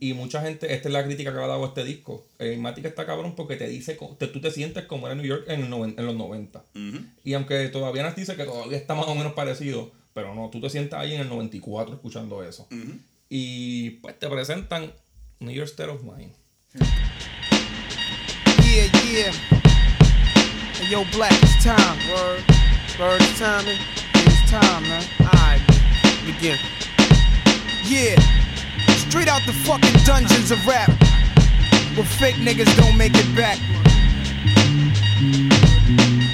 Y mucha gente, esta es la crítica que ha dado a este disco. El Matic está cabrón porque te dice, te- tú te sientes como era New York en, el noven- en los 90. Ujú. Y aunque todavía nos dice que todavía está más o menos parecido, pero no, tú te sientas ahí en el 94 escuchando eso. Y pues te presentan New York State of Mind. Yeah, yeah. Yo, Black, it's time. Word. Word, it's time. man. It's time, man. Alright, begin. Yeah. Straight out the fucking dungeons of rap. Where fake niggas don't make it back.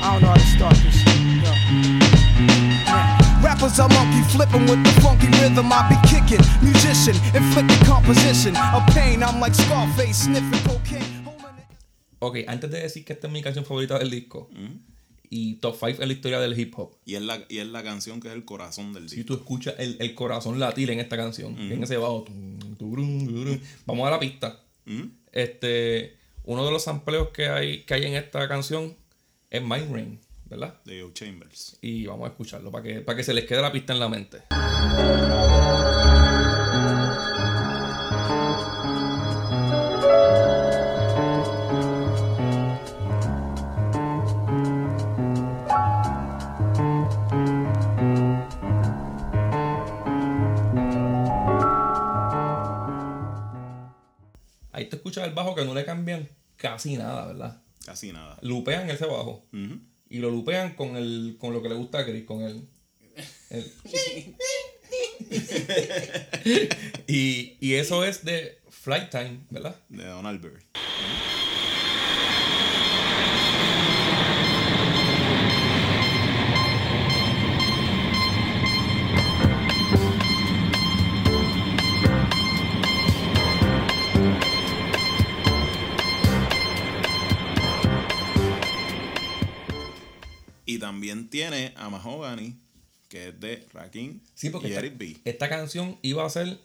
I don't know how to start this shit. Yo. Man. Rappers are monkey flipping with the funky rhythm I be kicking. Musician, inflicting composition of pain. I'm like Scarface sniffing cocaine. Ok, antes de decir que esta es mi canción favorita del disco mm. Y top 5 en la historia del hip hop, Y es la, y es la canción que es el corazón del si disco. tú escuchas el, el corazón latir en esta canción, en ese bajo, vamos a la pista. Este, uno de los sampleos que hay, que hay en esta canción es Mind Rain, ¿verdad? De Joe Chambers. Y vamos a escucharlo para que, para que se les quede la pista en la mente. Ahí te escuchas el bajo que no le cambian casi nada, ¿verdad? Casi nada. Lupean ese bajo. Y lo lupean con el con lo que le gusta a Chris, con el. el- y, y eso es de Flight Time, ¿verdad? De Donald Byrd. Tiene a Mahogany, que es de Rakim Sí, porque y esta, Eric B. esta canción iba a ser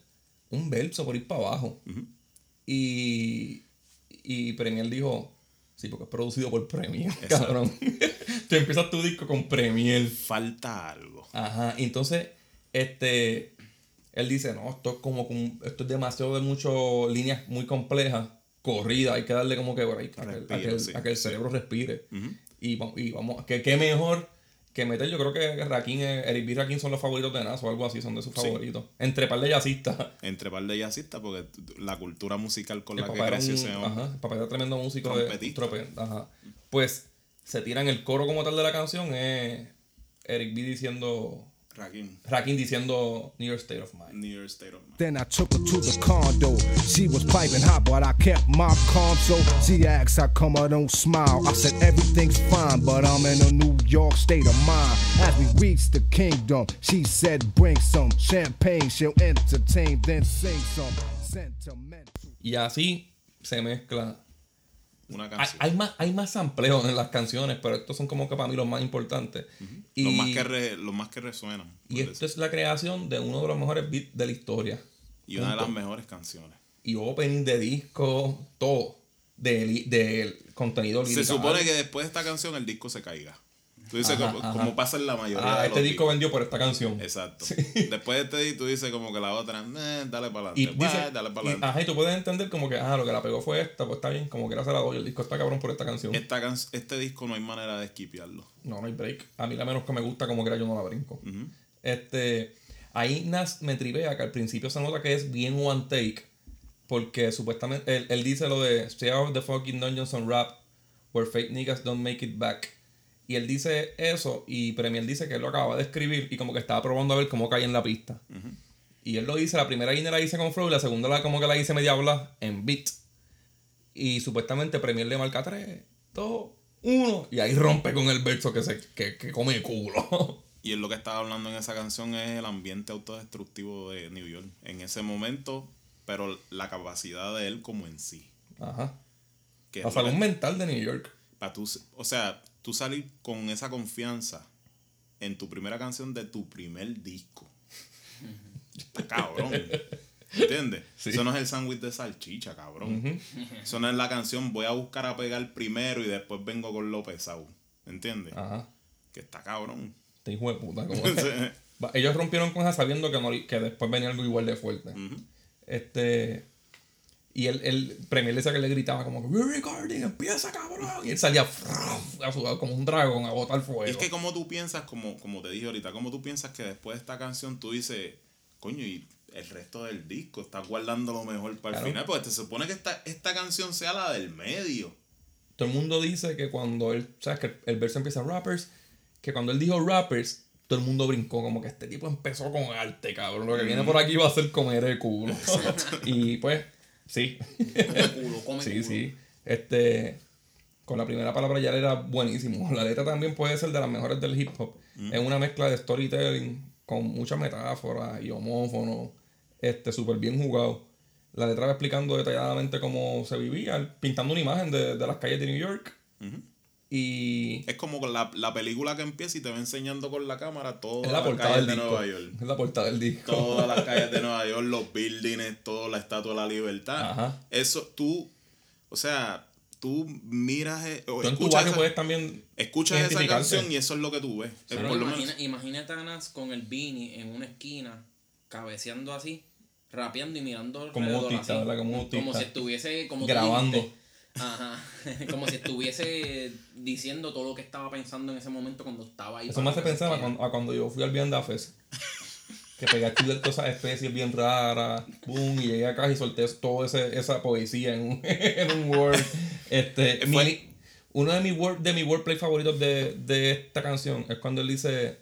un verso por ir para abajo. Y. Y Premier dijo. Sí, porque es producido por Premier, cabrón. Tú empiezas tu disco con Premier. Falta algo. Ajá, y entonces, este, él dice, no, esto es como, esto es demasiado de muchas líneas muy complejas, corrida, hay que darle como que break, a, que, el- sí, cerebro respire. y, y vamos, que qué mejor que meter, yo creo que Rakim, eh, Eric B. y Rakim son los favoritos de Nas o algo así, son de sus Sí. favoritos. Entre par de jazzistas. Entre par de jazzistas, porque la cultura musical con El la que creció ese hombre. ajá, el papá era tremendo músico de Trompetista. trope- ajá. Pues se tiran el coro como tal de la canción, es Eric B diciendo, Rakim, Rakim diciendo New York State of Mind. New York State of Mind. Then I took her to the condo. She was piping hot, but I kept my calm. So she asked how come I don't smile. I said everything's fine, but I'm in a New York state of mind. As we reached the kingdom, she said bring some champagne. She'll entertain, then sing some sentimental. Y así se mezcla. Una Hay, canción. hay más, hay más sampleos en las canciones, pero estos son como que para mí los más importantes. Y, Los más que, re- los más que resuenan. y esto es la creación de uno de los mejores beats de la historia. Y una de las mejores canciones. Y opening de disco, todo. Del del contenido Se lírico. supone que después de esta canción el disco se caiga. Tú dices Ajá, como, ajá. como pasa en la mayoría Ah, de este los disco vendió por esta canción. Exacto. Después de este disco tú dices como que la otra, eh, dale para adelante. dale para adelante. ajá, y tú puedes entender como que, ah, lo que la pegó fue esta, pues está bien, como que era se la doy, el disco está cabrón por esta canción. Esta can- este disco no hay manera de esquipearlo. No, no hay break. A mí la menos que me gusta como que era yo no la brinco. Este, ahí Nas me trivea que al principio se nota que es bien one take. Porque supuestamente él, él dice lo de Stay out of the fucking dungeons on rap where fake niggas don't make it back. Y él dice eso y Premier dice que él lo acaba de escribir y como que estaba probando a ver cómo cae en la pista. Y él lo dice, la primera línea la hice con flow y la segunda la como que la hice media habla en beat. Y supuestamente Premier le marca 3, 2, 1 y ahí rompe con el verso que se que, que come culo. Y él lo que estaba hablando en esa canción es el ambiente autodestructivo de New York. En ese momento, pero la capacidad de él como en sí. Ajá. Que salud que- mental de New York. pa' tú, o sea, tú salir con esa confianza en tu primera canción de tu primer disco. Está cabrón. ¿Entiendes? Sí. Eso no es el sándwich de salchicha, cabrón. Eso no es la canción, voy a buscar a pegar primero y después vengo con lo pesado. ¿Entiendes? Ajá. Que está cabrón. Este hijo de puta. como Ellos rompieron con esa sabiendo que, no, que después venía algo igual de fuerte. Este. Y él, él Premier le decía que le gritaba como que We're recording, empieza cabrón. Y él salía a como un dragón a botar fuego. Y es que como tú piensas, como, como te dije ahorita, como tú piensas que después de esta canción tú dices, coño, y el resto del disco, estás guardando lo mejor para el final, porque te supone que esta, esta canción sea la del medio. todo el mundo dice que cuando él, sabes que el, el verso empieza rappers, que cuando él dijo rappers, todo el mundo brincó, como que este tipo empezó con arte, cabrón. Lo que viene por aquí va a ser comer el culo. y pues, sí. Come culo, come Sí, culo. sí. Este, con la primera palabra ya era buenísimo. La letra también puede ser de las mejores del hip hop. Es una mezcla de storytelling con muchas metáforas y homófonos. Este, súper bien jugado. La letra va explicando detalladamente cómo se vivía, pintando una imagen de, de las calles de New York. Y Es como con la, la película que empieza y te va enseñando con la cámara todas la las portada calles del de disco. Nueva York. Es la portada del disco. Todas las calles de Nueva York, los buildings, toda la estatua de la libertad. Ajá. Eso tú, o sea, tú miras eh, o Tú en tu escuchas, barrio esa, puedes también escuchas esa canción y eso es lo que tú ves. Lo imagina- menos- imagínate a Nas con el beanie en una esquina, cabeceando así, rapeando y mirando Como autista, así. Como. Como si estuviese como tú Grabando. Ajá. como si estuviese diciendo todo lo que estaba pensando en ese momento cuando estaba ahí. Eso me hace pensar a cuando, a cuando yo fui al Vianda Fest. Que pegué a estudiar todas esas especies bien raras. Boom, y llegué acá y solté toda ese- esa poesía en un, en un Word. Este, Fue- mi- uno de mis word, de mis wordplay favoritos de, de esta canción es cuando él dice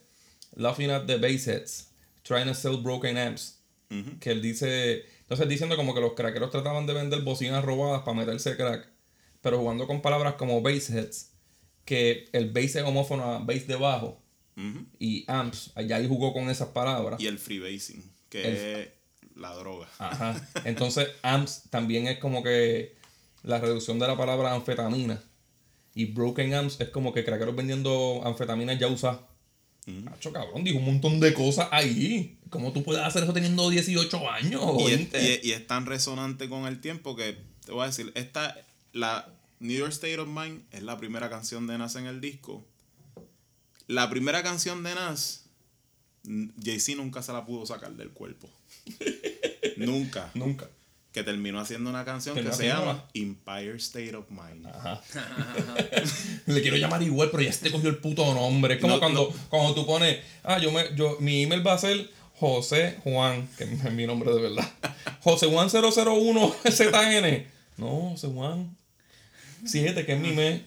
Laughing at the bassheads, trying to sell broken amps. Que él dice. Entonces diciendo como que los crackeros trataban de vender bocinas robadas para meterse crack. Pero jugando con palabras como bassheads. Que el bass es homófono a bass de bajo Ujú. y amps, allá ahí jugó con esas palabras. Y el freebasing, que El- es la droga. Ajá. Entonces, amps también es como que la reducción de la palabra anfetamina. Y broken amps es como que craqueros vendiendo anfetaminas ya usadas. Macho, cabrón, dijo un montón de cosas ahí. ¿Cómo tú puedes hacer eso teniendo 18 años o Y es, 20? y es- y es tan resonante con el tiempo que te voy a decir, esta, la New York State of Mind es la primera canción de Nas en el disco. La primera canción de Nas, Jay-Z nunca se la pudo sacar del cuerpo. nunca. Nunca. Que terminó haciendo una canción que se llama. Empire State of Mind. Ajá. Le quiero llamar igual, pero ya se te cogió el puto nombre. Es como No, cuando, no. cuando tú pones, ah, yo me, yo, mi email va a ser José Juan, que es mi nombre de verdad. José Juan 001 ZN. No, José Juan 7, que es mi email.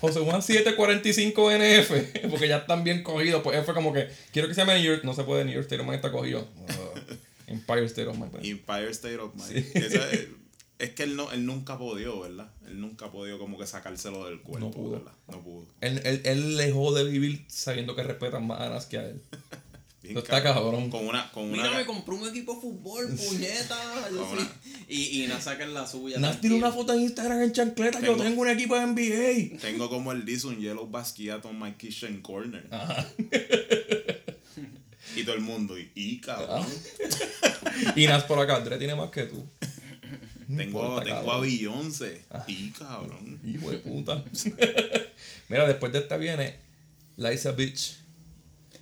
José Juan 745 NF, porque ya están bien cogidos. Pues fue como que, quiero que se llame New York, no se puede, New York State of Mind está cogido. Empire State of Mind. pues. Empire State of Mind. Esa es, que él, no, él nunca podió, ¿verdad? Él nunca podido como que sacárselo del cuerpo, No pudo. ¿verdad? No pudo. Él, él, él dejó de vivir sabiendo que respetan más a Nas que a él. Bien Eso está cabrón. Con una, con una, Mira, me compré un equipo de fútbol, puñeta. sí. Y, y Nas saca la suya. Nas tiene una foto en Instagram en chancleta yo Tengo- un equipo de NBA. Tengo como él dice un yellow basquiat on my kitchen corner. y todo el mundo, y, y cabrón. Y Nas por acá, Dre tiene más que tú. Tengo, importa, tengo a cabrón. Beyoncé. Y cabrón. Hijo de puta. Mira, después de esta viene Liza Bitch. Let's a bitch and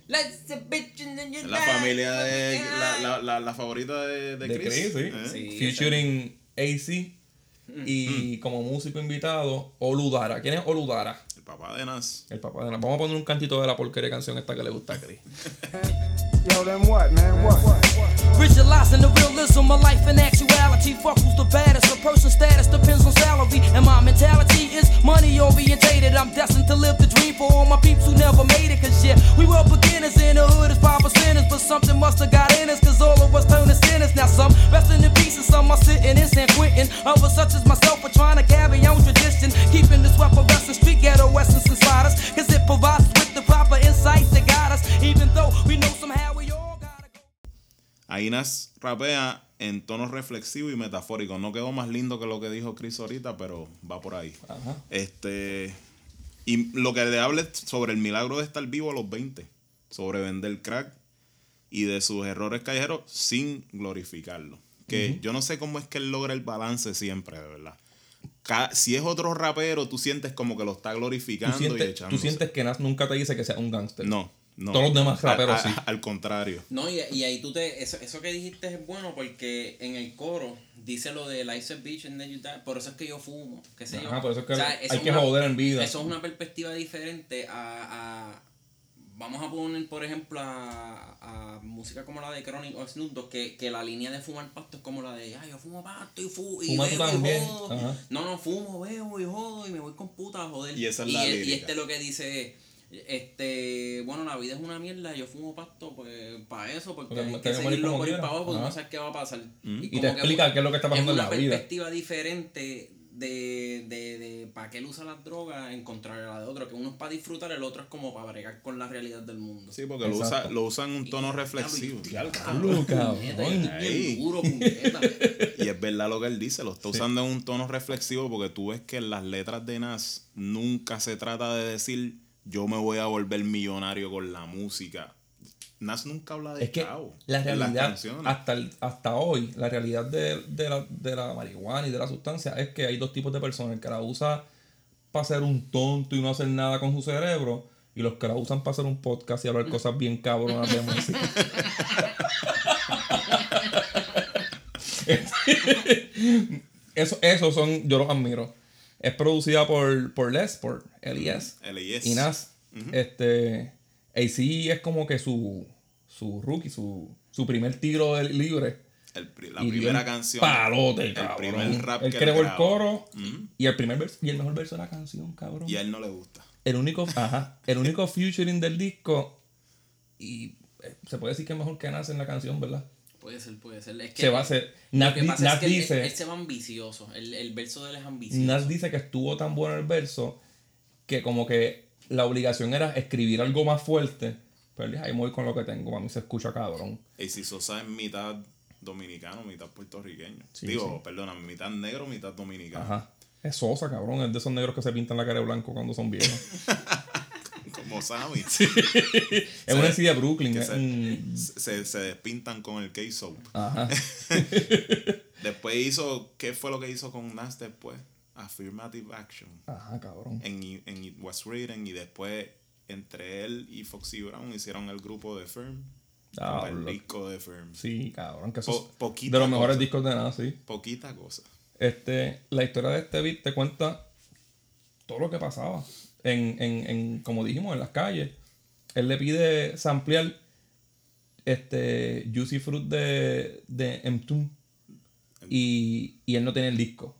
then you La familia de. La, la, la, la favorita de, de De Chris. Chris, sí. ¿eh? Sí. Featuring AC. Y como músico invitado, Oludara. ¿Quién es Oludara? El papá de Nas. El papá de Nas. Vamos a poner un cantito de la porquería canción esta que le gusta a Chris. Yo, then what, man? What? Visualizing the realism of life and actuality. Fuck who's the baddest. A person's status depends on salary. And my mentality is money orientated. I'm destined to live the dream for all my peeps who never made it. Cause yeah, we were beginners in the hood as papa sinners. But something must have got in us. Cause all of us turned to sinners. Now some resting in peace and some are sitting in San Quentin. Others such as myself are trying to carry on tradition. Keeping the this weapon western street ghetto essence inside us. Cause it provides us with the proper insight to guide us. Even though we know somehow we. Ahí Nas rapea en tonos reflexivos y metafóricos. No quedó más lindo que lo que dijo Chris ahorita, pero va por ahí. Ajá. Este. Y lo que le habla es sobre el milagro de estar vivo a los 20. Sobre vender crack y de sus errores callejeros sin glorificarlo. Que yo no sé cómo es que él logra el balance siempre, de verdad. Ca- si es otro rapero, tú sientes como que lo está ¿Tú glorificando y echando. tú sientes que Nas nunca te dice que sea un gangster. No, no. Todos los demás raperos A- a- sí. Al contrario. No, y, y ahí tú te. Eso, eso que dijiste es bueno porque en el coro dice lo de Life is Beach and then you die. Por eso es que yo fumo. qué sé yo. Ajá, por eso es que eso hay es que joder en vida. Eso es una perspectiva diferente a. a- vamos a poner, por ejemplo, a, a música como la de Chronic o Snoop Dogg, que, que la línea de fumar pasto es como la de, ay, yo fumo pasto y, fu y bebo y también. jodo". Ajá. No, no, fumo, bebo y jodo y me voy con puta a joder. Y esa es la y, lírica. este lo que dice, este, bueno, la vida es una mierda, yo fumo pasto, pues, para eso, porque, Porque hay que seguirlo por ir para abajo, porque no sabes qué va a pasar. Y como te que explica qué es lo que está pasando es en una la vida. perspectiva diferente de, de, de para qué él usa las drogas en contra de la de otro, que uno es para disfrutar, el otro es como para bregar con la realidad del mundo. Sí, porque lo, usa, lo usan en un tono reflexivo. Cabrón, cabrón. Y duro. Y es verdad lo que él dice, lo está usando en un tono reflexivo porque tú ves que en las letras de Nas nunca se trata de decir yo me voy a volver millonario con la música. Nas nunca habla de Es que chavo la realidad, hasta, el- hasta hoy, la realidad de, de la, de la marihuana y de la sustancia es que hay dos tipos de personas, el que la usa para ser un tonto y no hacer nada con su cerebro, y los que la usan para hacer un podcast y hablar cosas bien cabronas de música. eso, esos son, yo los admiro. Es producida por, por Les, por L.I.S. L.I.S.. y Nas. Este. AC es como que su, su rookie, su, su primer tiro de libre. El la Y primera canción. Palote, el cabrón. primer rap Él que creó el coro y el primer verso, y el mejor verso de la canción, cabrón. Y a él no le gusta. El único, ajá, el único featuring del disco. Y eh, se puede decir que es mejor que Nas en la canción, ¿verdad? Puede ser, puede ser. Es que Se va a hacer. Lo Nas, que pasa Nas es que él- dice. él, él se va ambicioso. El, el verso de él es ambicioso. Nas dice que estuvo tan bueno el verso que como que la obligación era escribir algo más fuerte. Pero él dijo, ahí me voy con lo que tengo, a mí se escucha cabrón. AC Sosa es mitad dominicano, mitad puertorriqueño. Sí, Digo, sí. perdona, mitad negro, mitad dominicano. Ajá. Es sosa, cabrón. Es de esos negros que se pintan la cara de blanco cuando son viejos. Es una de Brooklyn. que se, se, se despintan con el K-Soap. Ajá. Después hizo, ¿qué fue lo que hizo con Nas después? Affirmative Action. Ajá, cabrón. En, en It Was Written y después entre él y Foxy Brown hicieron el grupo de Firm. Ah, el disco de Firm. Sí, cabrón. Que eso Po- es poquita de los mejores cosa. discos de nada, sí. Poquita cosa. Este, la historia de este beat te cuenta todo lo que pasaba. En, en, en, como dijimos, en las calles. Él le pide samplear este Juicy Fruit de, de M2 y, y él no tiene el disco.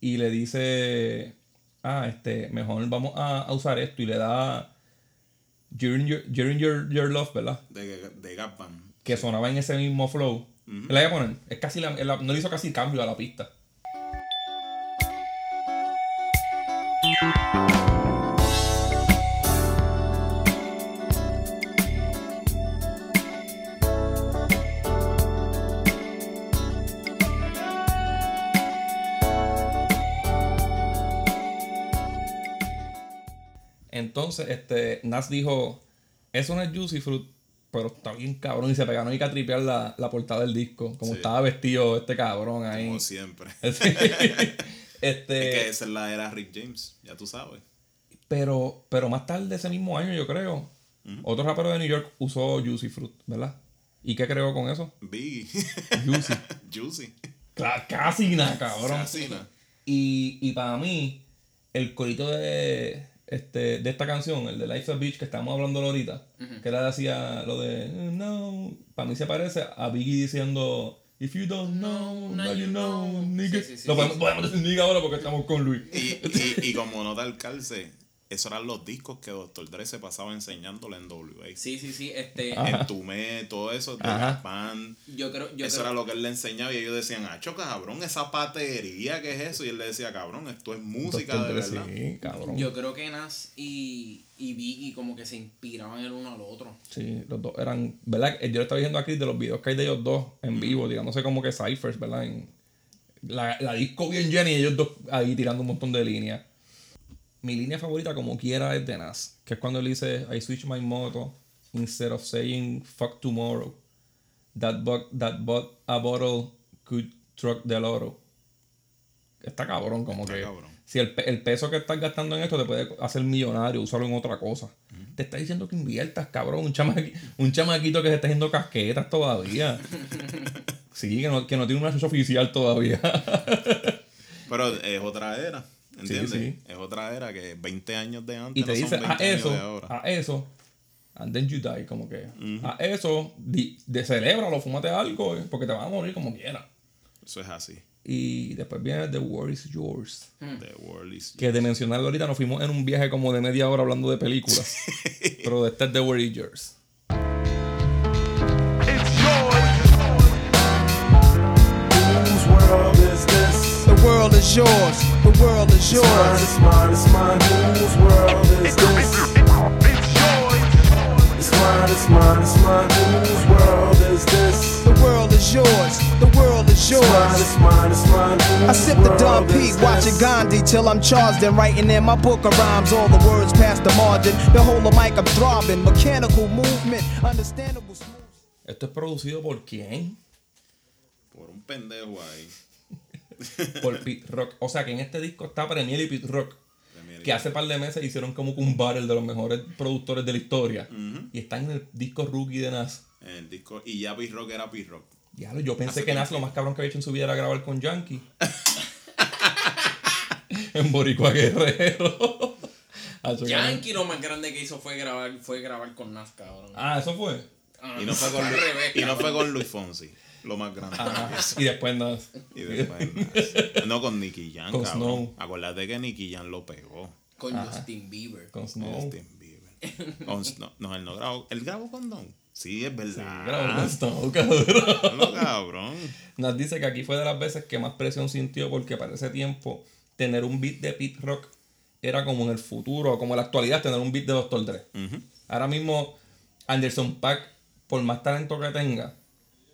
Y le dice, ah, este, mejor vamos a, a usar esto y le da During Your, During Your, Your Love, ¿verdad? De, de Gap Band. que sonaba en ese mismo flow. ¿La voy a poner? Es casi la, la- no le hizo casi cambio a la pista. Entonces, este, Nas dijo, eso no es Juicy Fruit, pero está bien cabrón. Y se pegaron y que a tripear la, la portada del disco. Como Sí. estaba vestido este cabrón ahí. Como siempre. Este, Es que esa es la era Rick James, ya tú sabes. pero, pero más tarde ese mismo año, yo creo, otro rapero de New York usó Juicy Fruit, ¿verdad? ¿Y qué creó con eso? Biggie. Juicy. Juicy. Casi nada, cabrón. Casi nada. Y, y para mí, el corito de, este, de esta canción, el de Life's a Beach, que estamos hablando ahorita, que él decía lo de No, para mí se parece a Biggie diciendo If you don't know, now you know, nigga. Sí, sí, sí. Lo podemos, podemos decir nigga ahora porque estamos con Luis. Y, y, y como nota al calce, esos eran los discos que Dr. Dre se pasaba enseñándole en WA. Sí, sí, sí. Este, En Tumé, todo eso de Ajá. la band. yo creo, yo eso creo, era lo que él le enseñaba y ellos decían, acho cabrón, esa patería, ¿qué es eso? Y él le decía, cabrón, esto es música Dr. de Dre, verdad. Sí, cabrón. yo creo que Nas y, y Biggie como que se inspiraban el uno al otro. Sí, los dos eran, ¿verdad? Yo le estaba diciendo aquí de los videos que hay de ellos dos en vivo, tirándose como que ciphers, ¿verdad? En la, la disco bien llena y ellos dos ahí tirando un montón de líneas. Mi línea favorita, como quiera, es de Nas, que es cuando él dice, I switch my motto instead of saying fuck tomorrow. That, bu that bought a bottle could truck the lotto. Está cabrón, como Está que. cabrón. Si el, el peso que estás gastando en esto te puede hacer millonario, usarlo en otra cosa. Te está diciendo que inviertas, cabrón. Un, chamaqui- un chamaquito que se está haciendo casquetas todavía. sí, que no, que no tiene una fecha oficial todavía. Pero es otra era, ¿entiendes? sí. Es otra era que 20 años de antes y te no son dice, 20 a años eso, de ahora. a eso, and then you die, como que. A eso, di, de celébralo, fúmate algo, eh, porque te vas a morir como quieras. Eso es así. Y después viene The War is Yours. The World is Que de mencionarlo ahorita nos fuimos en un viaje como de media hora hablando de películas. Pero este es The War is Yours. The world is yours. The world is yours. it's mine, it's mine. it's mine. Whose world is this? It's mine, it's mine, it's mine. Whose world is this? The world is yours. The world is yours. It's mine, it's mine, it's mine. I sip the Don world P, is watching? Gandhi till I'm charged and writing in my book of rhymes. All the words past the margin. The whole of mic I'm throbbing. Mechanical movement, understandable smooth. Esto es producido por quién? por un pendejo ahí. Por Pete Rock. O sea que en este disco está Premier y Pete Rock. Premier y- Que hace par de meses hicieron como que un battle de los mejores productores de la historia. Y está en el disco rookie de Nas. En el disco. Y ya P-Rock era P-Rock. Diablo, yo pensé Hace que Nas lo más cabrón que había hecho en su vida era grabar con Yankee. en Boricua Guerrero. Yankee lo más grande que hizo fue grabar, fue grabar con Nas, cabrón. Ah, eso fue. Ah, Y no fue y no con Luis Fonsi. Lo más grande. Ajá. Y después Nas. Y después, no con Nicky Jam, Con cabrón. Snow. Acuérdate que Nicky Jam lo pegó. Con Justin Bieber. Con Snow. Justin Bieber. Con Snow- no, él no grabó. ¿Él grabó con Don? Sí, es verdad. Grabó con Snow, cabrón. No, cabrón. Nas dice que aquí fue de las veces que más presión sintió porque para ese tiempo tener un beat de Pete Rock era como en el futuro, como en la actualidad tener un beat de Dr. Dre. Ahora mismo Anderson Pack, por más talento que tenga,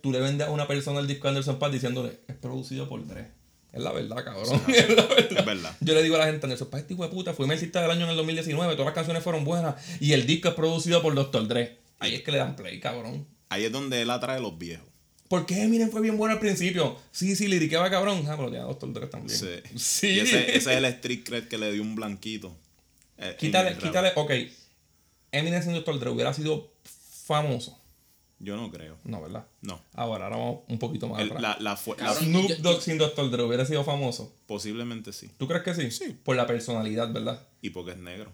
tú le vendes a una persona el disco de Anderson Pack diciéndole, es producido por Dre. Es la verdad, cabrón. Es la verdad. Es verdad. Yo le digo a la gente, Anderson Paak, este hijo de puta, fue artista del año en el 2019, todas las canciones fueron buenas y el disco es producido por Dr. Dre. Ahí es que le dan play, cabrón. Ahí es donde él atrae los viejos. ¿Por qué Eminem fue bien bueno al principio? Sí, sí, liriqueaba cabrón. Ah, pero tenía Dr. Dre también. Sí. Sí. Y ese, ese es el street cred que le dio un blanquito. eh, quítale, quítale, ok. Eminem sin Dr. Dre hubiera sido famoso. Yo no creo. No, ¿verdad? No. Ahora, ahora vamos un poquito más El- atrás. la, la la-. Snoop Dogg sin Dr. Dre hubiera sido famoso. posiblemente sí. ¿Tú crees que sí? Sí. Por la personalidad, ¿verdad? Y porque es negro.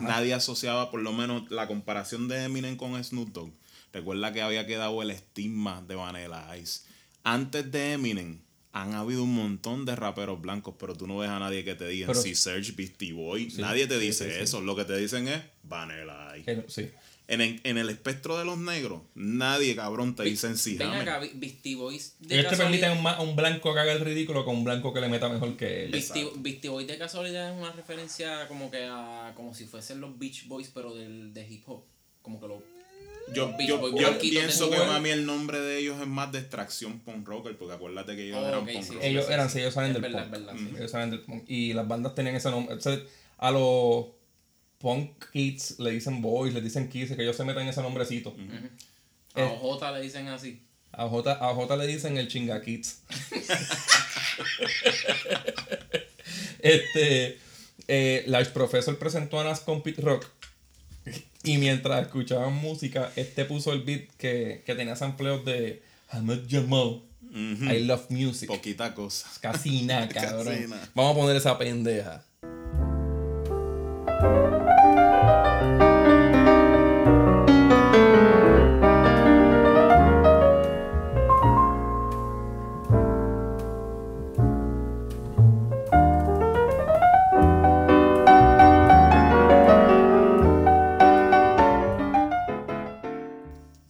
Nadie asociaba, por lo menos, la comparación de Eminem con Snoop Dogg. Recuerda que había quedado el estigma de Vanilla Ice. Antes de Eminem, han habido un montón de raperos blancos, pero tú no ves a nadie que te diga si Serge Beastie Boy. nadie te dice sí, sí. eso. Lo que te dicen es Vanilla Ice. Sí. En el, en el espectro de los negros, nadie cabrón te dice sí. Ven acá, Beastie Boys de Ellos te casualidad. permiten un, un blanco que haga el ridículo con un blanco que le meta mejor que ellos. Beastie, Boys de casualidad es una referencia como que a como si fuesen los Beach Boys pero del, de hip hop. Como que lo Yo, los Beach yo, Boys yo de pienso que Newell. mami el nombre de ellos es más de extracción punk rocker, porque acuérdate que ellos Oh, eran ok, punk sí, rocker. Ellos eran, sí. sí, ellos salen Es del verdad, punk. es verdad, Mm, sí. Ellos salen del punk. Y las bandas tenían ese nombre. O sea, a los punk kids le dicen boys, le dicen kids, que ellos se meten ese nombrecito. A Eh. OJ le dicen así. A J, a J le dicen el chinga kids. este, eh, Large Professor presentó a Nas con Pete Rock. Y mientras escuchaban música, este puso el beat que, que tenía sampleos de Ahmed Jamal. I love music. Poquita cosa. Casi nada, Casi cabrón. nada. Vamos a poner esa pendeja.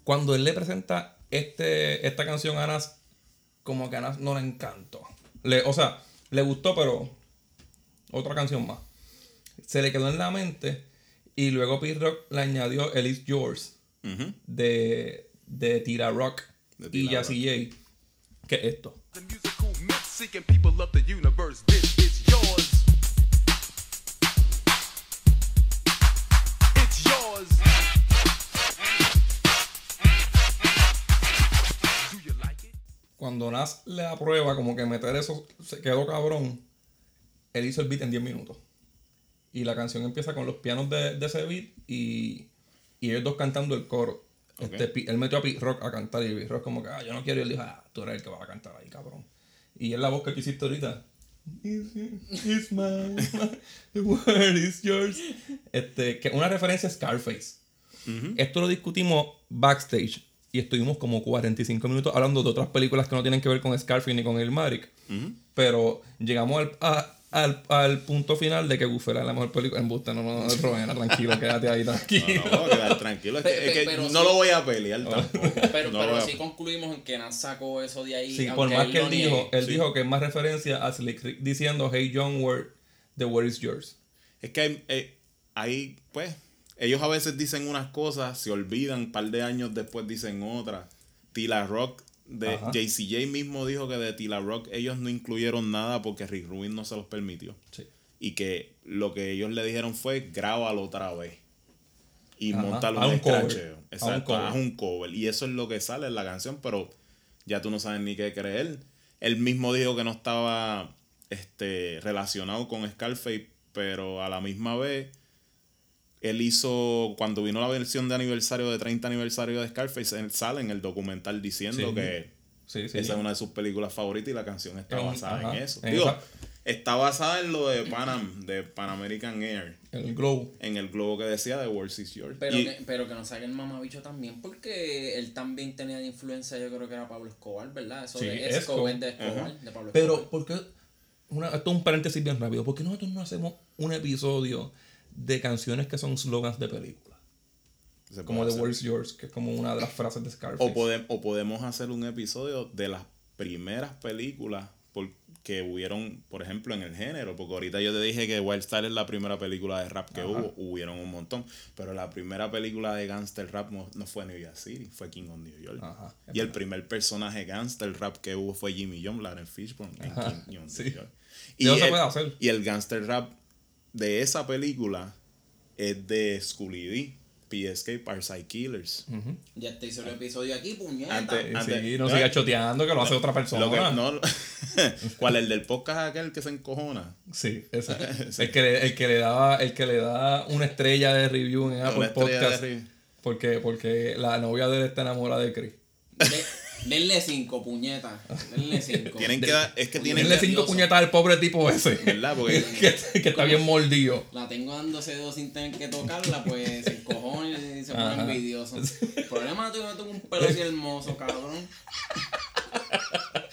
Cuando él le presenta este, esta canción a Nas, como que a Nas no le encantó. Le, o sea, le gustó, pero otra canción más. Se le quedó en la mente y luego Pete Rock le añadió El Is Yours de, de Tira Rock De y Jazzy J. ¿Qué es esto? The musical myth seeking people of the universe. This Cuando Nas le aprueba como que meter eso se quedó cabrón, él hizo el beat en 10 minutos. Y la canción empieza con los pianos de, de ese beat y, y ellos dos cantando el coro. Ok. Este, él metió a Pete Rock a cantar y Pete Rock como que, ah, yo no quiero. Y él dijo, ah, tú eres el que va a cantar ahí, cabrón. Y es la voz que tú hiciste ahorita. It's, mine, the world is yours. Este, que una referencia a Scarface. Esto lo discutimos backstage. Y estuvimos como 45 minutos hablando de otras películas que no tienen que ver con Scarface ni con el Maric. Pero llegamos al, a- al, al punto final de que Goofy era la mejor película. En Busta, no, no, no, Rubén, tranquilo, quédate ahí tranquilo. No, no, quedar tranquilo. Es que, Pe- es no sí. lo voy a pelear tampoco. Pero, No pero a- sí concluimos en que Nas sacó eso de ahí. Sí, por más que él dijo, niegue. él Sí. dijo que es más referencia a Slick Rick diciendo Hey John, where the word is yours. Es que hay, eh, hay, pues, ellos a veces dicen unas cosas, se olvidan, un par de años después dicen otras. Tila Rock, de. JCJ mismo dijo que de Tila Rock ellos no incluyeron nada porque Rick Rubin no se los permitió. Sí. Y que lo que ellos le dijeron fue grábalo otra vez. Y haz un un escracheo. Exacto, haz un cover. Y eso es lo que sale en la canción, pero ya tú no sabes ni qué creer. Él mismo dijo que no estaba este, relacionado con Scarface, pero a la misma vez, él hizo, cuando vino la versión de aniversario, de 30 aniversario de Scarface, él sale en el documental diciendo Sí. que Sí, sí. esa es una de sus películas favoritas y la canción está En- basada ajá, en eso. en Digo, esa- está basada en lo de Panam, de Pan American Air, El globo. en el globo que decía The World is Yours. Pero, Y- que, pero que no saque el mamabicho también, porque él también tenía de influencia, yo creo que era Pablo Escobar, ¿verdad? Eso Sí, de Esco. Escobar, de Escobar, de Pablo Pero, Escobar. ¿por qué? Una, esto es un paréntesis bien rápido. ¿Por qué nosotros no hacemos un episodio de canciones que son slogans de películas? Como The. World's Yours, que es como una de las frases de Scarface. O, podem- o podemos hacer un episodio de las primeras películas que hubieron, por ejemplo, en el género. Porque ahorita yo te dije que Wild Style es la primera película de rap que hubo. Hubieron un montón. Pero la primera película de gangster rap no, no fue New York City, fue King of New York. Ajá, y el primer personaje gangster rap que hubo fue Jimmy John, Lawrence Fishburne, en Ajá, King of sí. New York. Eso se el- puede hacer. y el gangster rap de esa película es de Schooly D, PSK, Parasite Killers. Ya te hizo el episodio aquí, puñeta. Antes- antes- sí, no ¿no? siga choteando, que lo hace otra persona. Lo que, no, ¿Cuál? El del podcast aquel que se encojona. Sí, ese. El, que le, el que le daba, el que le da una estrella de review en Apple Podcast. Porque, porque la novia de él está enamorada de Chris. De- denle cinco, puñeta. Denle cinco. Tienen que dar- es que tienen Denle cinco puñetas al pobre tipo ese. ¿Verdad? Porque que, que está bien mordido. La tengo dándose dos sin tener que tocarla, pues se encojona y se pone Ajá. envidioso. El problema es que yo no tengo un pelo así hermoso, cabrón.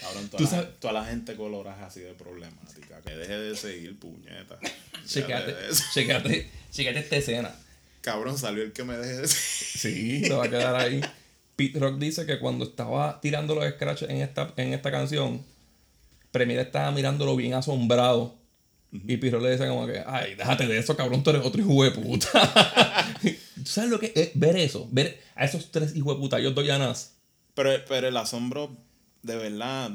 cabrón, Tú toda, sabes- la, toda la gente colora es así de problemática. Que deje de seguir, puñeta. Checate, checate, checate esta escena. Cabrón, salió el que me deje de seguir. Sí, se va a quedar ahí. Pete Rock dice que cuando estaba tirando los scratches en esta, en esta canción, Premier estaba mirándolo bien asombrado. Y Pete Rock le dice como que, ay, déjate de eso, cabrón, tú eres otro hijo de puta. ¿Tú sabes lo que es ver eso? Ver a esos tres hijos de puta, yo doy a Nas. Pero, pero el asombro de verdad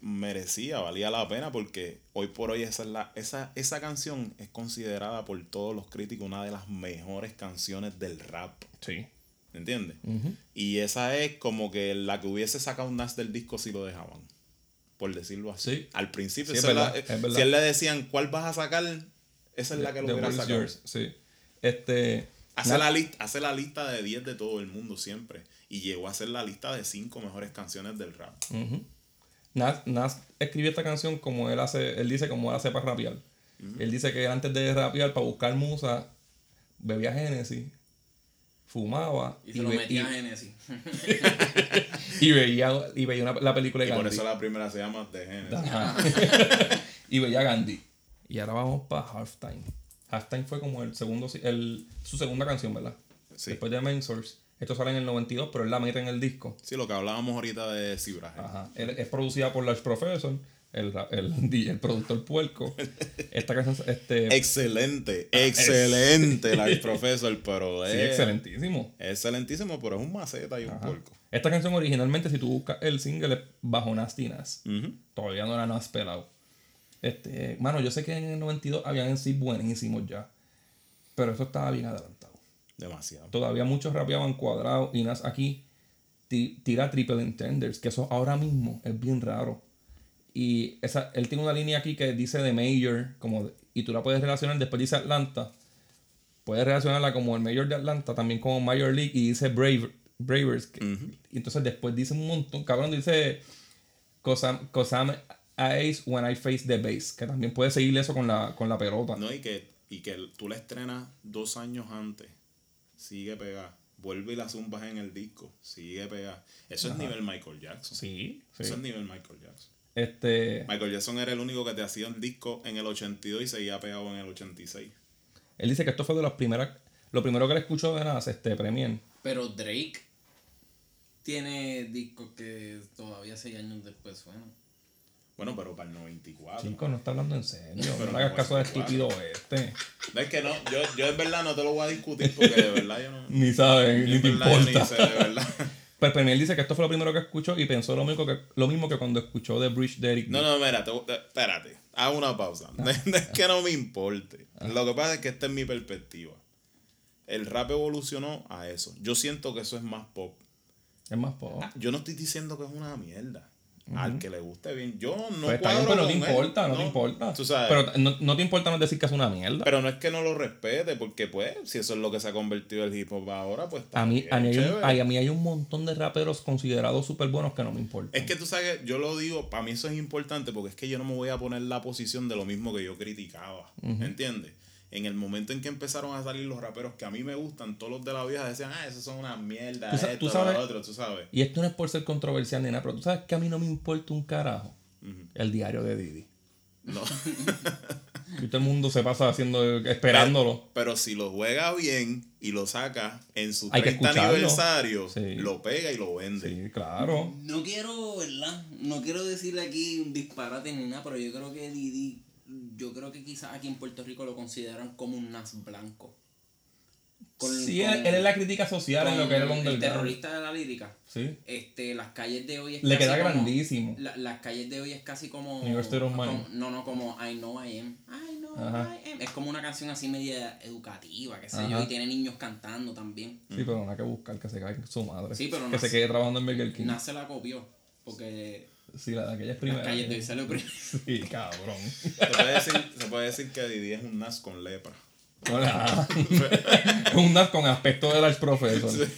merecía, valía la pena porque hoy por hoy esa, es la, esa, esa canción es considerada por todos los críticos una de las mejores canciones del rap. Sí. ¿Entiendes? Y esa es como que la que hubiese sacado un Nas del disco si lo dejaban. Por decirlo así. Sí. Al principio, Sí, es la- si él le decían cuál vas a sacar, esa es la que lo hubiera sacado. Yours, Sí. Este. Hace, Nas- la lista, hace la lista de 10 de todo el mundo siempre. Y llegó a hacer la lista de 5 mejores canciones del rap. Nas, Nas escribió esta canción como él hace, él dice como él hace para rapear. Él dice que antes de rapear, para buscar musa, bebía Genesis, fumaba Y se lo ve- metía a Genesis. y veía, y veía una- la película Y de por Gandhi. eso la primera se llama The Genesis. Y veía Gandhi. Y ahora vamos para Halftime. Halftime fue como el segundo, el, su segunda canción, ¿verdad? Sí. Después de Main Source. Esto sale en el 92, pero él la mete en el disco. Sí, lo que hablábamos ahorita de Cibraje. Ajá. Él- es producida por Large Professor, el, el, el productor puerco. Esta canción, este, Excelente, excelente la profesor, pero sí, es excelentísimo. excelentísimo, pero es un maceta y un Ajá. puerco. Esta canción originalmente, si tú buscas el single, es bajo Nasty Nas. Ujú. Todavía no era Nas pelado. Este, mano, yo sé que en el 92 habían en sí buenísimos ya. Pero eso estaba bien adelantado. Demasiado. Todavía muchos rapeaban cuadrados y Nas aquí ti- tira triple intenders, que eso ahora mismo es bien raro. Y esa, él tiene una línea aquí que dice de Mayor, como y tú la puedes relacionar, después dice Atlanta. Puedes relacionarla como el Mayor de Atlanta, también como Major League, y dice Brave, Bravers. que- Y entonces después dice un montón, cabrón, dice Cosam, Cosam Ace when I face the base, que también puede seguir eso con la, con la pelota. No, y que, y que tú la estrenas dos años antes, sigue pegada. vuelve y la zumbas en el disco. Sigue pegada. Eso es nivel Michael Jackson. Sí, sí. Eso es nivel Michael Jackson. Este, Michael Jackson era el único que te hacía un disco en el 82 y seguía pegado en el 86. él dice que esto fue de las primeras. Lo primero que le escuchó de Nas, este, Premier. Pero Drake tiene discos que todavía seis años después suenan. Bueno, pero para el 94. Chico, no está hablando en serio. Pero no hagas caso de estúpido este. No, es que no, yo, yo en verdad no te lo voy a discutir porque de verdad yo no. Ni sabe, yo ni te verdad yo importa. ni sé, de verdad. Pero Premier dice que esto fue lo primero que escuchó y pensó lo mismo que, lo mismo que cuando escuchó The Bridge de Eric. No, no, mira, te- te- espérate. Haz una pausa. No es que no me importe. Lo que pasa es que esta es mi perspectiva. El rap evolucionó a eso. Yo siento que eso es más pop. Es más pop. Yo no estoy diciendo que es una mierda. Al que le guste bien. Yo no Pues está bien, cuadro pero no te importa, no, te importa. Tú sabes. Pero no, no te importa no decir que es una mierda. Pero no es que no lo respete, porque pues, si eso es lo que se ha convertido el hip hop ahora, pues está a mí, bien, a, mí hay un, a mí hay un montón de raperos considerados súper buenos que no me importan. Es que tú sabes, yo lo digo, para mí eso es importante porque es que yo no me voy a poner la posición de lo mismo que yo criticaba. ¿Entiendes? En el momento en que empezaron a salir los raperos que a mí me gustan, todos los de la vieja decían, ah, esos son una mierda, Tú esto, tú sabes- lo otro, tú sabes. Y esto no es por ser controversial ni nada, pero tú sabes que a mí no me importa un carajo el diario de Didi. No. Y todo el mundo se pasa haciendo, esperándolo. Pero si lo juega bien y lo saca en su Hay que 30 escucharlo. aniversario, Sí. lo pega y lo vende. Sí, claro. No quiero, ¿verdad? No quiero decirle aquí un disparate ni nada, pero yo creo que Didi, yo creo que quizás aquí en Puerto Rico lo consideran como un nas blanco. Con- Sí, con- él, es la crítica social en lo que era el el terrorista de la lírica. Sí. Este, las calles de hoy es Le casi queda como- grandísimo. la- las calles de hoy es casi como. Como- no, no, como I know I am. I know Ajá. I am. Es como una canción así media educativa, qué sé Ajá. yo, y tiene niños cantando también. Sí, pero no hay que buscar que se caiga su madre. Sí, pero que no se sé. quede trabajando en Burger King. Nace la copió. Porque Sí, la de aquella es primera. hoy salió primero. Sí, cabrón. Se puede decir, se puede decir que Didi es un Nas con lepra. Hola. Es un NAS con aspecto del Arch Professor.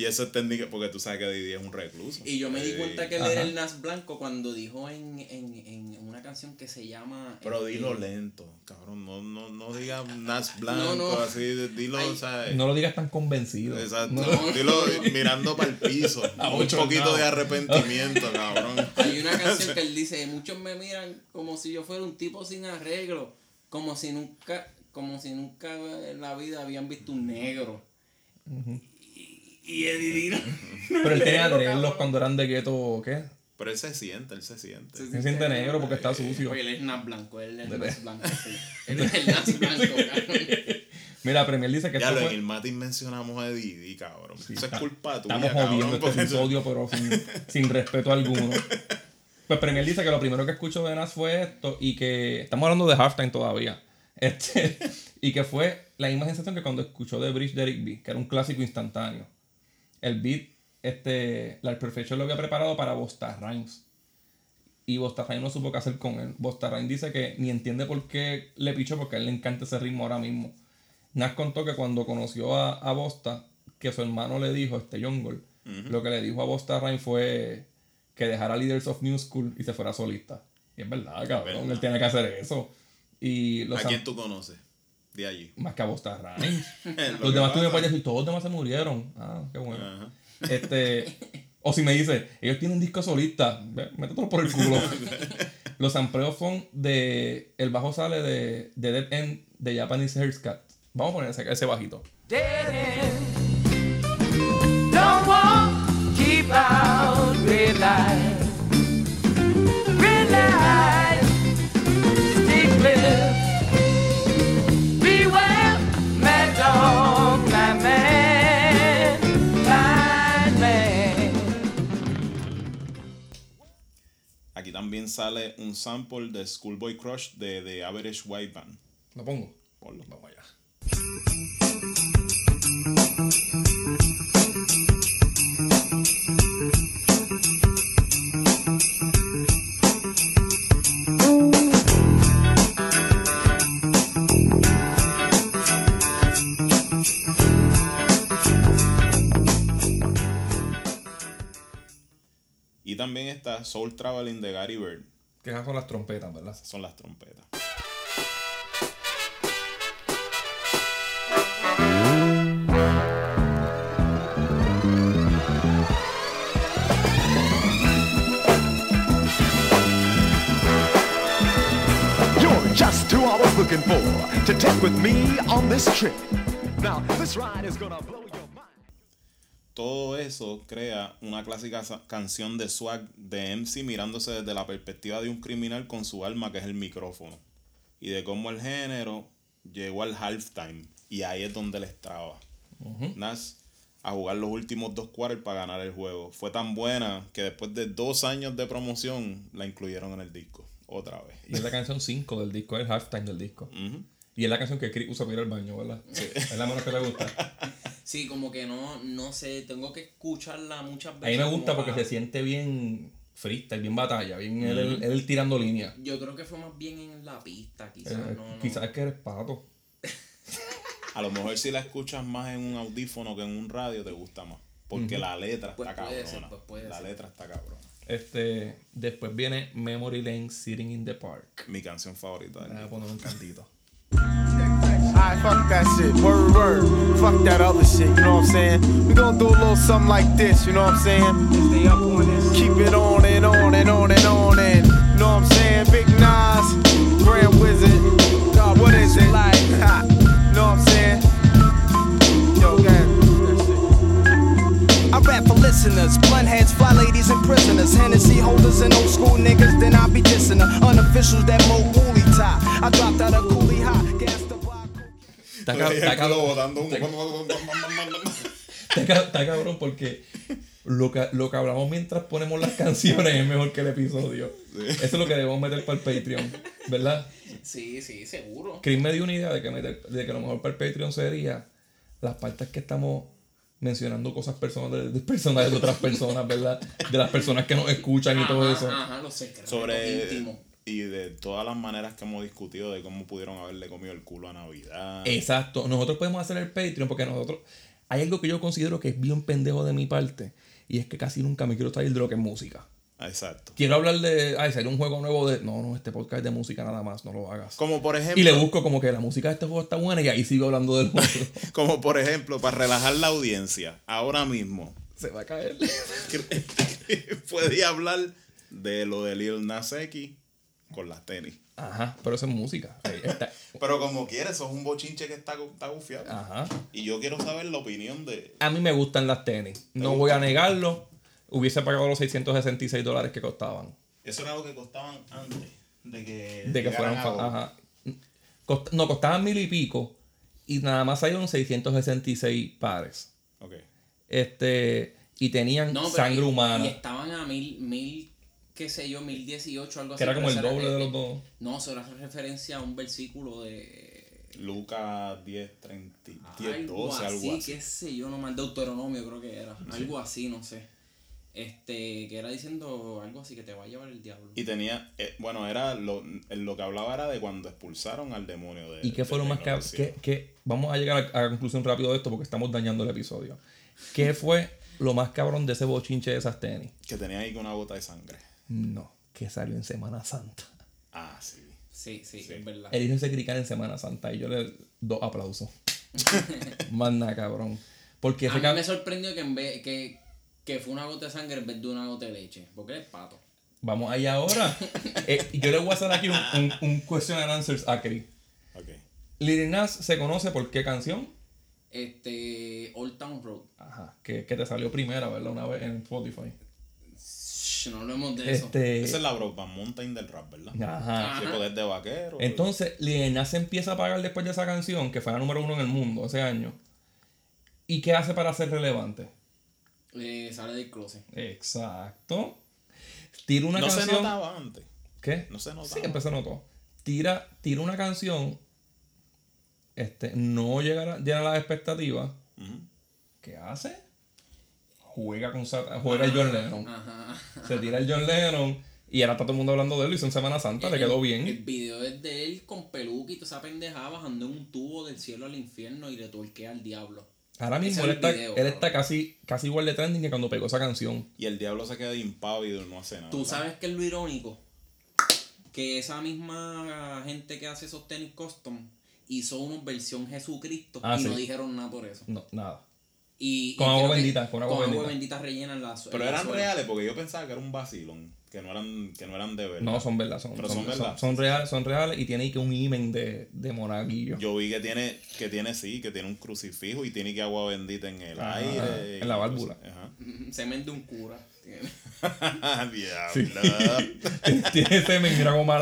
Y eso es técnica porque tú sabes que Didi es un recluso. Y yo me di cuenta que él Ajá. era el Nas Blanco cuando dijo en, en, en una canción que se llama. Pero este, dilo lento, cabrón. No, no, no digas Nas blanco, No, no. así. Dilo, Ay. ¿sabes? No lo digas tan convencido. Exacto. No. Dilo mirando para el piso. un poquito no. de arrepentimiento, cabrón. Hay una canción que él dice, muchos me miran como si yo fuera un tipo sin arreglo, como si nunca, como si nunca en la vida habían visto un negro. Y Eddie Dino- Pero él tenía cabrón. cuando eran de gueto, ¿qué? Pero él se siente, él se siente. Se siente negro porque está sucio. Oye, él es Nas Blanco, él es De Nas Blanco, sí. Él es el Nas Blanco, cabrón. Mira, Premier dice que Ya lo en fue... el Matin mencionamos a Didi, cabrón. Eso es culpa tuya, Estamos cabrón. jodiendo este episodio, pero sin, sin respeto alguno. Pues Premier dice que lo primero que escuchó de Nas fue esto y que estamos hablando de halftime todavía. Este, y que fue la misma sensación que cuando escuchó The Bridge de Eric B, que era un clásico instantáneo. El beat, este, la Perfection lo había preparado para Bosta Rhymes. Y Bosta Rhymes no supo qué hacer con él. Bosta Rhymes dice que ni entiende por qué le pichó, porque a él le encanta ese ritmo ahora mismo. Nas contó que cuando conoció a, a Bosta, que su hermano le dijo, este Jungle, lo que le dijo a Bosta Rhymes fue que dejara Leaders of New School y se fuera solista. Y es verdad, cabrón, verdad. él tiene que hacer eso. Y los ¿A quién tú conoces? De allí. más que a Bosta Rhymes. Lo los demás pasa- puedes decir, todos los demás se murieron. Ah, qué bueno. Ajá. Este, o si me dice, ellos tienen un disco solista, métetelo por el culo. Los sampleos son de. El bajo sale de, de Dead End de Japanese Haircut. Vamos a poner ese, ese bajito. Dead end. Don't walk, keep out también sale un sample de Schoolboy Crush de The Average White Band. Lo pongo. Ponlo. Vamos allá. también está Soul Traveling de Gary Bird. Que esas son las trompetas, ¿verdad? Esas son las trompetas. Just who I was looking for to take with me on this trip. Now, this ride is gonna blow. Todo eso crea una clásica canción de swag de MC mirándose desde la perspectiva de un criminal con su alma que es el micrófono. Y de cómo el género llegó al halftime. Y ahí es donde les traba. Nas a jugar los últimos dos quarters para ganar el juego. Fue tan buena que después de dos años de promoción la incluyeron en el disco. Otra vez. Y es la canción 5 del disco, es el halftime del disco. Ujú. Y es la canción que Chris usa para ir al baño, ¿verdad? Es la menos que le gusta. Sí, como que no, no sé, tengo que escucharla muchas A veces. mí me gusta porque para- se siente bien freestyle, bien batalla, bien él, él- él tirando línea. Yo creo que fue más bien en la pista, quizás. Eh, no, no. Quizás es que eres pato. A lo mejor si la escuchas más en un audífono que en un radio te gusta más. Porque la letra Pues está puede cabrona. ser, pues puede la ser. letra está cabrona. Este, después viene Memory Lane Sitting in the Park. Mi canción favorita Voy a poner un cantito. Alright, fuck that shit. Word, word. Fuck that other shit, you know what I'm saying? We gonna do a little something like this, you know what I'm saying? Stay up on this. Keep it on and on and on and on and, you know what I'm saying? Big Nas, Grand Wizard. God, what is it? Like, ha, you know what I'm saying? Yo, go ahead. That shit. I rap for listeners, blunt heads, fly ladies, and prisoners. Hennessy holders and old school niggas, then I be dissing the unofficials that mo a. Está, ca- está Está cabrón, está ca- está cabrón porque lo que, lo que hablamos mientras ponemos las canciones es mejor que el episodio. Eso es lo que debemos meter para el Patreon, ¿verdad? Sí, sí, seguro. Chris me dio una idea de que, meter- de que lo mejor para el Patreon sería las partes que estamos mencionando cosas personales de, personales de otras personas, ¿verdad? De las personas que nos escuchan y todo Ajá, eso. Ajá, los secretos sobre íntimos. Y de todas las maneras que hemos discutido de cómo pudieron haberle comido el culo a Navidad. Exacto. Nosotros podemos hacer el Patreon porque nosotros. Hay algo que yo considero que es bien pendejo de mi parte. Y es que casi nunca me quiero salir de lo que es música. Exacto. Quiero hablar de. Ay, salió un juego nuevo de. No, no, este podcast es de música nada más, no lo hagas. Como por ejemplo, Y le busco como que la música de este juego está buena y ahí sigo hablando del juego. como por ejemplo, para relajar la audiencia, ahora mismo Se va a caer. puede hablar de lo de Lil Nas X con las tenis. Ajá, pero eso es música. Ahí está. Pero como quieres, eso es un bochinche que está, está gufiado. Ajá. Y yo quiero saber la opinión de... A mí me gustan las tenis. No voy a negarlo. Hubiese pagado los 666 dólares que costaban. Eso era lo que costaban antes de que, De que fueran. a. Ajá. Cost- no, costaban mil y pico. Y nada más salieron 666 pares. Ok. Este. Y tenían No, sangre y- humana. Y estaban a mil, mil, qué sé yo, mil dieciocho, algo así. Que era como el doble eh, de eh, los dos. No, eso era referencia a un versículo de. Lucas 10, 30, 10 algo 12, así, algo así. qué sé yo, no mal Deuteronomio creo que era. Algo así, no sé. Este, que era diciendo algo así que te va a llevar el diablo. Y tenía, eh, bueno, era lo, lo que hablaba era de cuando expulsaron al demonio de ¿Y qué fue lo más que, que, Vamos a llegar a, a la conclusión rápido de esto porque estamos dañando el episodio. ¿Qué fue lo más cabrón de ese bochinche de esas tenis? Que tenía ahí con una gota de sangre. No, que salió en Semana Santa. Ah, sí. Sí, sí, Sí. es verdad. El hijo se cricar en Semana Santa y yo le doy aplausos. Más nada, cabrón. Porque A ese mí cab- me sorprendió que en vez que, que fue una gota de sangre en vez de una gota de leche. Porque es pato. Vamos allá ahora. Eh, yo le voy a hacer aquí un, un, un question and answers a Chris. Ok. Lil Nas se conoce por qué canción? Este, Old Town Road. Ajá, que, que te salió primera, ¿verdad? Una vez en Spotify. Shh, no hablemos de eso. Este, Esa es la Brokeback Mountain del rap, ¿verdad? ajá. Sí, poder de vaquero. Entonces, Lil Nas empieza a pagar después de esa canción, que fue la número uno en el mundo ese año. ¿Y qué hace para ser relevante? Eh, sale del closet. Exacto. Tira una no canción. se notaba antes. ¿Qué? No se notaba. Siempre se notó. Tira, tira una canción. Este, no llega a, llena las expectativas. Ujú. ¿Qué hace? Juega con Satan, juega el John Lennon. Ajá. Se tira el John Lennon. Y ahora está todo el mundo hablando de él. Hizo en Semana Santa, le quedó El bien. video es de él con peluca y toda esa pendejada bajando en un tubo del cielo al infierno y le torquea al diablo. Ahora mismo él es el está, video, él está casi, casi igual de trending que cuando pegó esa canción. Y el diablo se queda impávido y no hace nada. ¿Tú ¿verdad? sabes qué es lo irónico? Que esa misma gente que hace esos tenis custom hizo una versión Jesucristo Ah, y sí. no dijeron nada por eso. No, nada. Y, y Con agua bendita, con agua bendita. bendita rellenan la Pero eran reales porque yo pensaba que era un vacilón, que no eran, que no eran de verdad. No, son verdad, son, Pero son, son verdad. son- son reales, son reales y tiene que un imen de, de monaguillo. Yo vi que tiene, que tiene sí, que tiene un crucifijo y tiene que agua bendita en el Ajá, aire. en la válvula. Ajá. Semen de un cura. tiene. Diablo. tiene semen, mira como.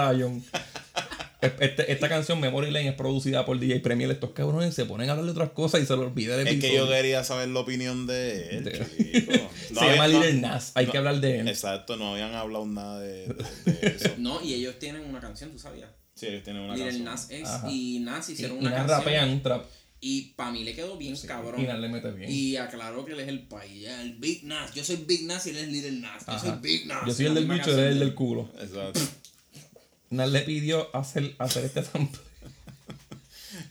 Este- esta canción Memory Lane es producida por DJ Premier. Estos cabrones se ponen a hablar de otras cosas y se les olvida el Es que episodio. yo quería saber la opinión de él, De- chico. No se había- llama no- Little Nas, hay no- que hablar de él. Exacto, no habían hablado nada de, de- de eso. No, y ellos tienen una canción, ¿tú sabías? Sí, ellos tienen una Little canción. Nas X Ajá. y Nas Y, hicieron y una Nas canción. rapean un trap. Y para mí le quedó bien cabrón. Y Nas le mete bien. Y aclaró que él es el país. El Big Nas. Yo soy Big Nas y él es Little Nas. Yo soy. Big Nas. Yo soy el del bicho, él es el del culo. Exacto. Nas le pidió hacer, hacer este sample.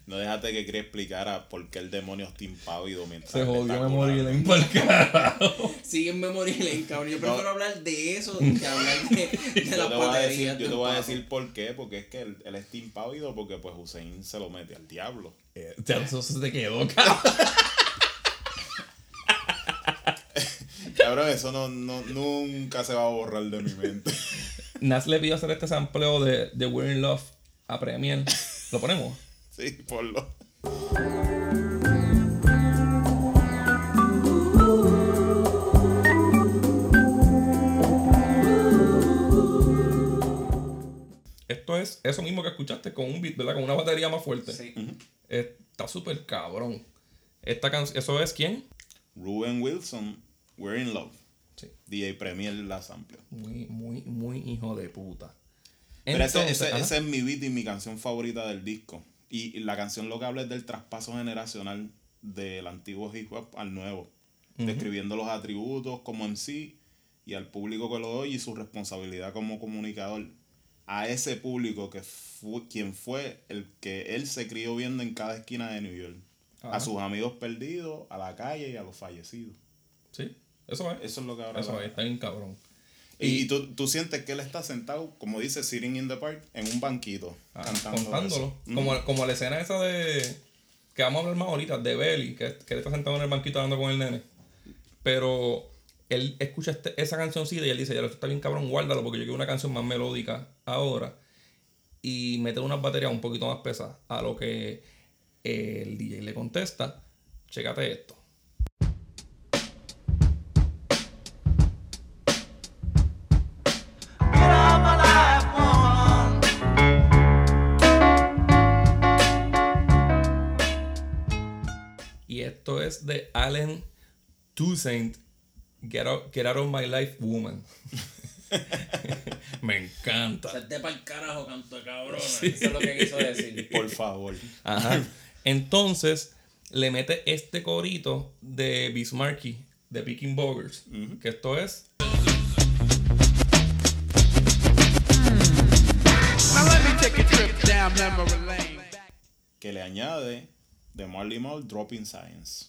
No dejaste que Chris explicara por qué el demonio está impávido mientras Se jodió Memory. Lane por el carajo. Sigue en memoria Lane, cabrón. Yo prefiero No. hablar de eso que hablar de, de Yo las te voy a decir, baterías. yo te voy a decir por qué, porque es que él, él está impávido porque pues Hussein se lo mete al diablo. Eh, ya, eso se te quedó, cabrón. Cabrón, eso no, no, nunca se va a borrar de mi mente. Nas le pidió hacer este sampleo de, de We're in Love a Premier. ¿Lo ponemos? Sí, ponlo. Esto es eso mismo que escuchaste con un beat, ¿verdad? Con una batería más fuerte. Sí. Está súper cabrón. Esta canción, ¿eso es quién? Ruben Wilson, We're in Love. Sí. DJ Premier la sample. Muy, muy, muy hijo de puta. Pero ese, ese- ese es mi beat y mi canción favorita del disco. Y, y la canción lo que habla es del traspaso generacional del antiguo hip hop al nuevo. Describiendo los atributos como en sí y al público que lo oye y su responsabilidad como comunicador. A ese público que fue quien fue el que él se crió viendo en cada esquina de New York. A sus amigos perdidos, a la calle y a los fallecidos. Sí, eso es. Eso es lo que ahora Eso es, está bien cabrón. Y, y tú, tú sientes que él está sentado, como dice, sitting in the park, en un banquito, Ah, cantando. contándolo. eso. Como, como la escena esa de. Que vamos a hablar más ahorita, de Belly, que, que él está sentado en el banquito hablando con el nene. Pero él escucha este- esa cancioncita y él dice: Ya lo está bien cabrón, guárdalo, porque yo quiero una canción más melódica ahora. Y meter unas baterías un poquito más pesadas. A lo que el DJ le contesta: Chécate esto. Esto es de Allen Toussaint, Get Out, Get Out of My Life Woman. Me encanta. Salte pa'l carajo, canto de cabrón. Eso es lo que quiso decir. Por favor. Ajá. Entonces, le mete este corito de Bismarcky, de Picking Boggers. Que esto es. Que le añade de Marley Marl Dropping Science.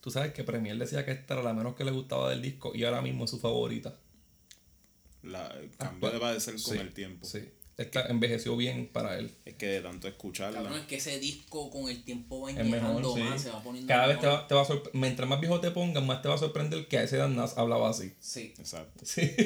Tú sabes que Premier decía que esta era la menos que le gustaba del disco y ahora mismo es su favorita. La, cambió de padecer con Sí, el tiempo. Sí. Esta envejeció bien para él. Es que de tanto escucharla. Cabrón, es que ese disco con el tiempo va Es sí. más, se va poniendo Cada vez te va, te va a sorpre- Mientras más viejo te pongas, más te va a sorprender que a ese Dan Nas hablaba así. Sí. Exacto. Sí.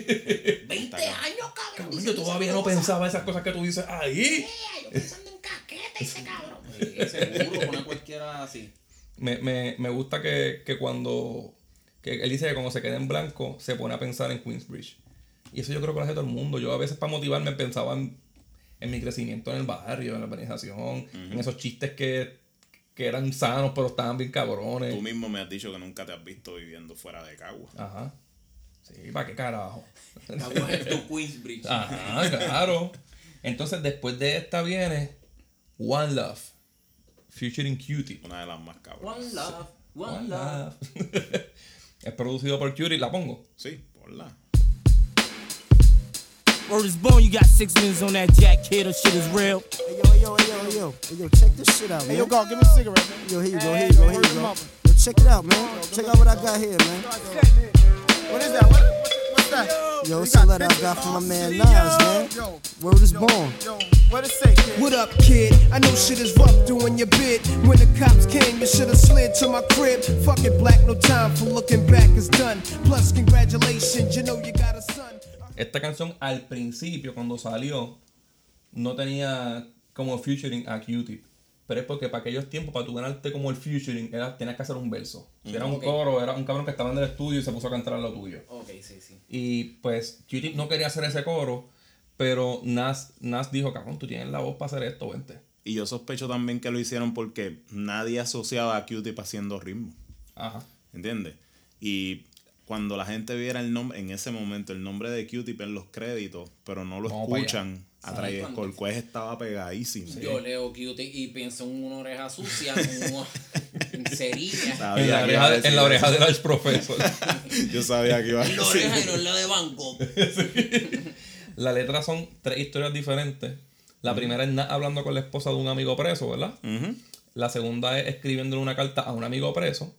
20 Está años, cabrón. Cabrón, yo todavía no cosas. pensaba esas cosas que tú dices ahí. Yo pensando en caquete ese cabrón. Sí, seguro, pone cualquiera así. Me, me, me gusta que, que cuando. Que él dice que cuando se queda en blanco se pone a pensar en Queensbridge. Y eso yo creo que lo hace todo el mundo. Yo a veces para motivarme pensaba en, en mi crecimiento en el barrio, en la organización, en esos chistes que, que eran sanos pero estaban bien cabrones. Tú mismo me has dicho que nunca te has visto viviendo fuera de Cagua. Ajá. Sí, ¿para qué carajo? Cagua es tu Queensbridge. Ajá, claro. Entonces después de esta viene One Love, featuring Cutie. Una de las más cabronas. One love, one, One love. Love. es producido por Cutie, la pongo. Sí, ponla. Word is born, you got six minutes on that jack kid, or shit is real. Hey yo, hey yo, hey yo, hey yo, hey yo, check this shit out, man. Hey, yo, God, give me a cigarette, man. Yo, here you go, here you go, yo, here you go. Yo, check it out, man. Check out what I got here, man. What is that? What, what, what's that? Yo, it's a letter I got from my man Nas, man. Word is born. What up, kid? I know shit is rough doing your bid. When the cops came, you should have slid to my crib. Fuck it, black, no time for looking back, it's done. Plus, congratulations, you know you got a son. Esta canción al principio, cuando salió, no tenía como featuring a Q-Tip. Pero es porque para aquellos tiempos, para tú ganarte como el featuring, era, tenías que hacer un verso. Si era un coro, era un cabrón que estaba en el estudio y se puso a cantar a lo tuyo. Ok, sí, sí. Y pues Q-Tip no quería hacer ese coro, pero Nas, Nas dijo, cabrón, tú tienes la voz para hacer esto, vente. Y yo sospecho también que lo hicieron porque nadie asociaba a Q-Tip haciendo ritmo. Ajá. ¿Entiendes? Y cuando la gente viera el nombre, en ese momento, el nombre de Q-Tip en los créditos, pero no lo Vamos escuchan, a Sí, Travis Corquez estaba pegadísimo. Yo leo cute y pienso en una oreja sucia, en cerilla. Sabía En la oreja, decir en la oreja del Arch Professor. Yo sabía que iba a En la decir. oreja y no en la de banco. la letra son tres historias diferentes. La primera es hablando con la esposa de un amigo preso, ¿verdad? La segunda es escribiéndole una carta a un amigo preso.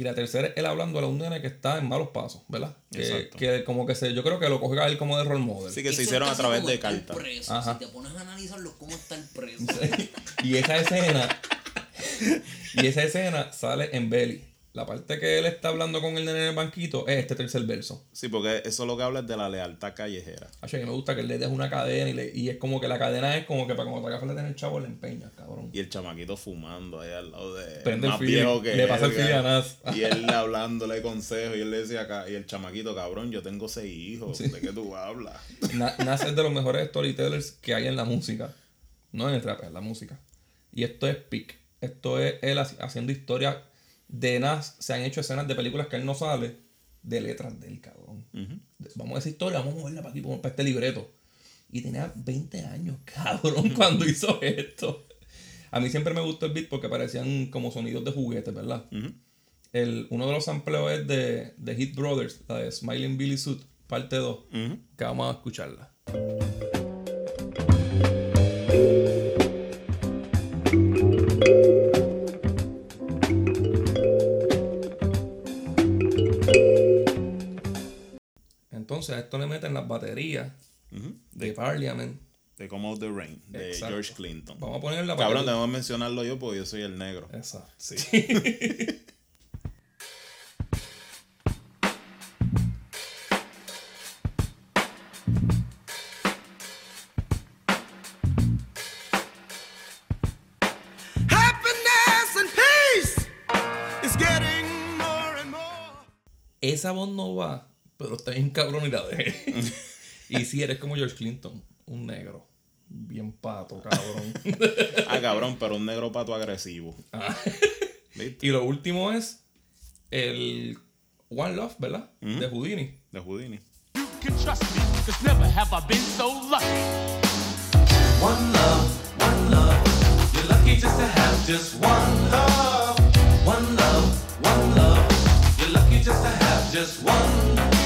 Y la tercera es él hablando a un nene que está en malos pasos, ¿verdad? Que, Exacto. que como que se, yo creo que lo coge a él como de role model. Sí, que se hicieron a través de cartas. Si te pones a analizarlo, cómo está el preso. Y esa escena, y esa escena sale en Belly. La parte que él está hablando con el nene en el banquito es este tercer verso. Sí, porque eso lo que habla es de la lealtad callejera. Acho, a mí me gusta que él le deje una cadena y, le- y es como que la cadena es como que para cuando te hagas el chavo le empeñas, cabrón. Y el chamaquito fumando ahí al lado de. Prende el más feeling, viejo que le él, pasa el que- Nas. Y él hablándole consejos. Y él le decía acá. Y el chamaquito, cabrón, yo tengo seis hijos. Sí. ¿De qué tú hablas? Na- Nas es de los mejores storytellers que hay en la música. No en el trap, en la música. Y esto es peak. Esto es él haci- haciendo historias de Nas. Se han hecho escenas de películas que él no sale de letras del cabrón. Vamos a decir historia, vamos a moverla para aquí, para este libreto. Y tenía 20 años, cabrón, cuando hizo esto. A mí siempre me gustó el beat porque parecían como sonidos de juguetes, ¿verdad? el, uno de los sampleos es de, de Hit Brothers, la de Smiling Billy Suit, parte 2, que vamos a escucharla. Entonces a esto le meten las baterías de Parliament. De Come Out the Rain. De Exacto. George Clinton. Vamos a ponerla para Cabrón, que mencionarlo yo porque yo soy el negro. Exacto. Sí. Happiness and peace is getting more and more. Esa voz no va, pero está bien cabrón y la dejé. y si eres como George Clinton, un negro. Bien pato, cabrón. Ah, cabrón, pero un negro pato agresivo. ¿Viste? y lo último es el One Love, ¿verdad? De Houdini. De Houdini. You can trust me, cause never have I been so lucky. One love, one love. You're lucky just to have just one love. One love, one love. You're lucky just to have just one. One